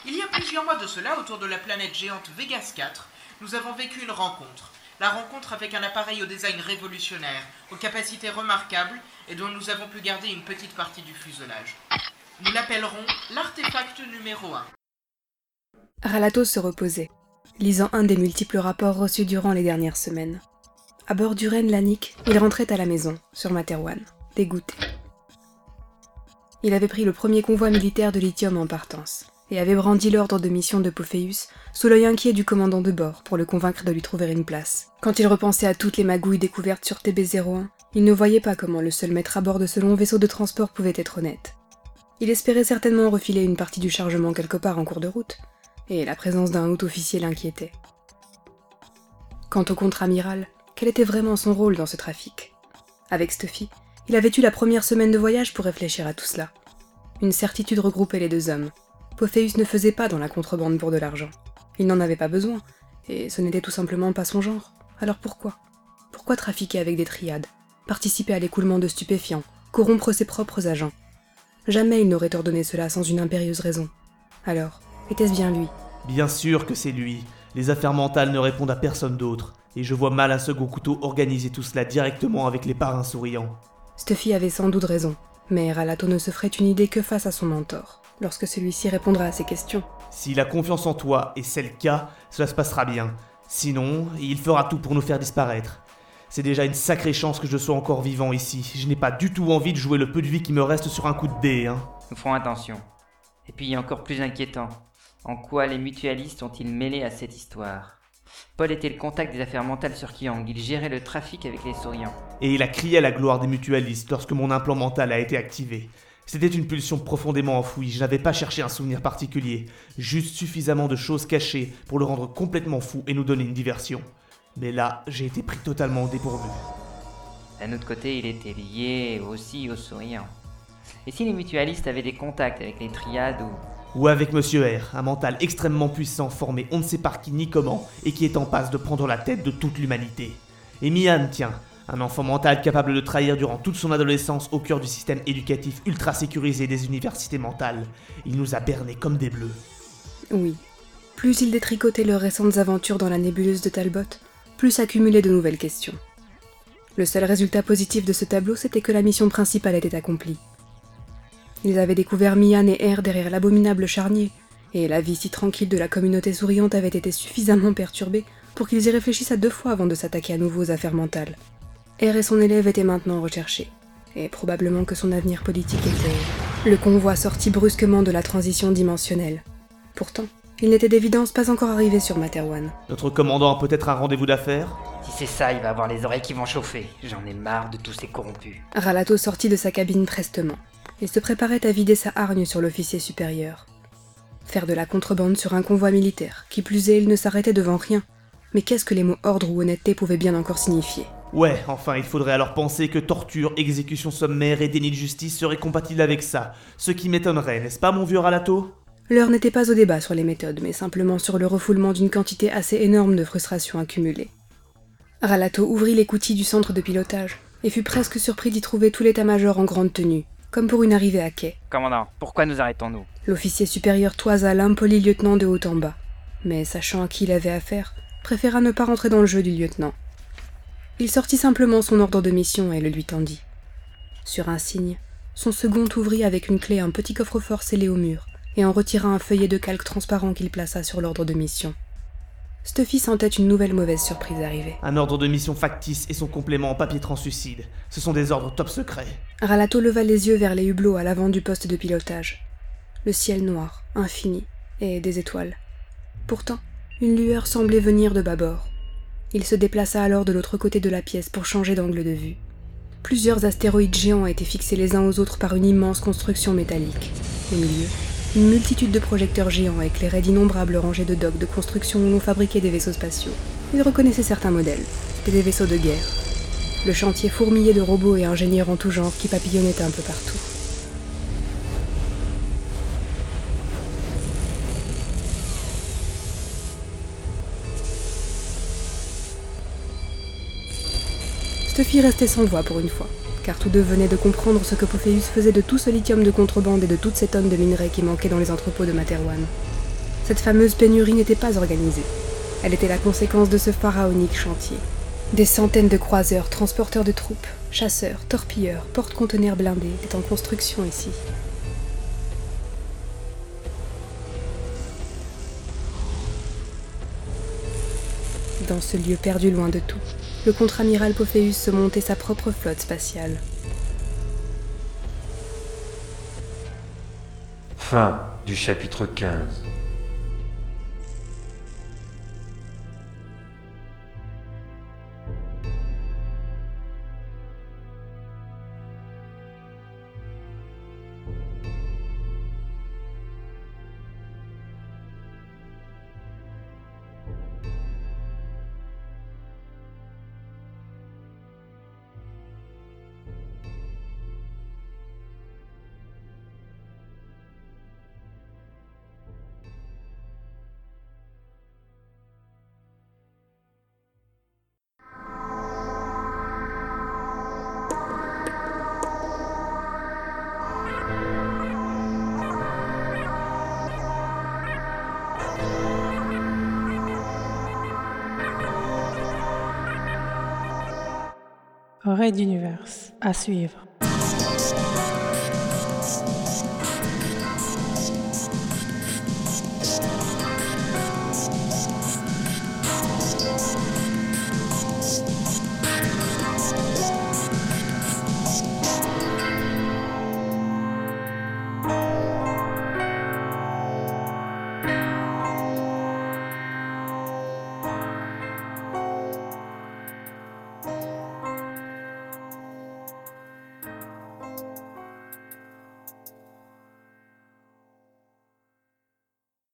Il y a plusieurs mois de cela, autour de la planète géante Vegas 4, nous avons vécu une rencontre. La rencontre avec un appareil au design révolutionnaire, aux capacités remarquables et dont nous avons pu garder une petite partie du fuselage. Nous l'appellerons l'artefact numéro 1. Ralato se reposait, lisant un des multiples rapports reçus durant les dernières semaines. À bord du Ren Lanik, il rentrait à la maison, sur Materwan, dégoûté. Il avait pris le premier convoi militaire de lithium en partance, et avait brandi l'ordre de mission de Pophéus sous l'œil inquiet du commandant de bord pour le convaincre de lui trouver une place. Quand il repensait à toutes les magouilles découvertes sur TB-01, il ne voyait pas comment le seul maître à bord de ce long vaisseau de transport pouvait être honnête. Il espérait certainement refiler une partie du chargement quelque part en cours de route, et la présence d'un haut officier l'inquiétait. Quant au contre-amiral, quel était vraiment son rôle dans ce trafic? Avec Stuffy, il avait eu la première semaine de voyage pour réfléchir à tout cela. Une certitude regroupait les deux hommes. Pophéus ne faisait pas dans la contrebande pour de l'argent. Il n'en avait pas besoin, et ce n'était tout simplement pas son genre. Alors pourquoi? Pourquoi trafiquer avec des triades? Participer à l'écoulement de stupéfiants Corrompre ses propres agents Jamais il n'aurait ordonné cela sans une impérieuse raison. Alors, était-ce bien lui? Bien sûr que c'est lui. Les affaires mentales ne répondent à personne d'autre. Et je vois mal un second couteau organiser tout cela directement avec les parrains souriants. Stuffy avait sans doute raison, mais Ralato ne se ferait une idée que face à son mentor, lorsque celui-ci répondra à ses questions. S'il a confiance en toi, et c'est le cas, cela se passera bien. Sinon, il fera tout pour nous faire disparaître. C'est déjà une sacrée chance que je sois encore vivant ici. Je n'ai pas du tout envie de jouer le peu de vie qui me reste sur un coup de dé, hein. Nous ferons attention. Et puis encore plus inquiétant, en quoi les mutualistes ont-ils mêlé à cette histoire? Paul était le contact des affaires mentales sur Kiang, il gérait le trafic avec les souriants. Et il a crié à la gloire des mutualistes lorsque mon implant mental a été activé. C'était une pulsion profondément enfouie, je n'avais pas cherché un souvenir particulier, juste suffisamment de choses cachées pour le rendre complètement fou et nous donner une diversion. Mais là, j'ai été pris totalement au dépourvu. D'un autre côté, il était lié aussi aux souriants. Et si les mutualistes avaient des contacts avec les triades ou ou avec Monsieur R, un mental extrêmement puissant formé on ne sait par qui ni comment et qui est en passe de prendre la tête de toute l'humanité. Et Mian, tiens, un enfant mental capable de trahir durant toute son adolescence au cœur du système éducatif ultra sécurisé des universités mentales. Il nous a bernés comme des bleus. Oui. Plus il détricotait leurs récentes aventures dans la nébuleuse de Talbot, plus accumulait de nouvelles questions. Le seul résultat positif de ce tableau, c'était que la mission principale était accomplie. Ils avaient découvert Mian et R derrière l'abominable charnier, et la vie si tranquille de la communauté souriante avait été suffisamment perturbée pour qu'ils y réfléchissent à deux fois avant de s'attaquer à nouveau aux affaires mentales. R et son élève étaient maintenant recherchés, et probablement que son avenir politique était... Le convoi sortit brusquement de la transition dimensionnelle. Pourtant, il n'était d'évidence pas encore arrivé sur Materwan. Notre commandant a peut-être un rendez-vous d'affaires Si c'est ça, il va avoir les oreilles qui vont chauffer. J'en ai marre de tous ces corrompus. Ralato sortit de sa cabine prestement. Il se préparait à vider sa hargne sur l'officier supérieur. Faire de la contrebande sur un convoi militaire, qui plus est, il ne s'arrêtait devant rien. Mais qu'est-ce que les mots ordre ou honnêteté pouvaient bien encore signifier? Ouais, enfin, il faudrait alors penser que torture, exécution sommaire et déni de justice seraient compatibles avec ça. Ce qui m'étonnerait, n'est-ce pas, mon vieux Ralato? L'heure n'était pas au débat sur les méthodes, mais simplement sur le refoulement d'une quantité assez énorme de frustrations accumulées. Ralato ouvrit l'écoutille du centre de pilotage et fut presque surpris d'y trouver tout l'état-major en grande tenue, comme pour une arrivée à quai. Commandant, pourquoi nous arrêtons-nous? L'officier supérieur toisa l'impoli lieutenant de haut en bas, mais sachant à qui il avait affaire, préféra ne pas rentrer dans le jeu du lieutenant. Il sortit simplement son ordre de mission et le lui tendit. Sur un signe, son second ouvrit avec une clé un petit coffre-fort scellé au mur et en retira un feuillet de calque transparent qu'il plaça sur l'ordre de mission. Stuffy sentait une nouvelle mauvaise surprise arriver. Un ordre de mission factice et son complément en papier translucide. Ce sont des ordres top secrets. Ralato leva les yeux vers les hublots à l'avant du poste de pilotage. Le ciel noir, infini, et des étoiles. Pourtant, une lueur semblait venir de bâbord. Il se déplaça alors de l'autre côté de la pièce pour changer d'angle de vue. Plusieurs astéroïdes géants étaient fixés les uns aux autres par une immense construction métallique. Au milieu, une multitude de projecteurs géants éclairaient d'innombrables rangées de docks de construction où l'on fabriquait des vaisseaux spatiaux. Il reconnaissait certains modèles. C'était des vaisseaux de guerre. Le chantier fourmillait de robots et ingénieurs en tout genre qui papillonnaient un peu partout. Stuffy restait sans voix pour une fois, car tous deux venaient de comprendre ce que Pophéus faisait de tout ce lithium de contrebande et de toutes ces tonnes de minerais qui manquaient dans les entrepôts de Materwan. Cette fameuse pénurie n'était pas organisée. Elle était la conséquence de ce pharaonique chantier. Des centaines de croiseurs, transporteurs de troupes, chasseurs, torpilleurs, porte-conteneurs blindés étaient en construction ici. Dans ce lieu perdu loin de tout, le contre-amiral Pophéus se montait sa propre flotte spatiale. Fin du chapitre 15. Raid d'univers à suivre.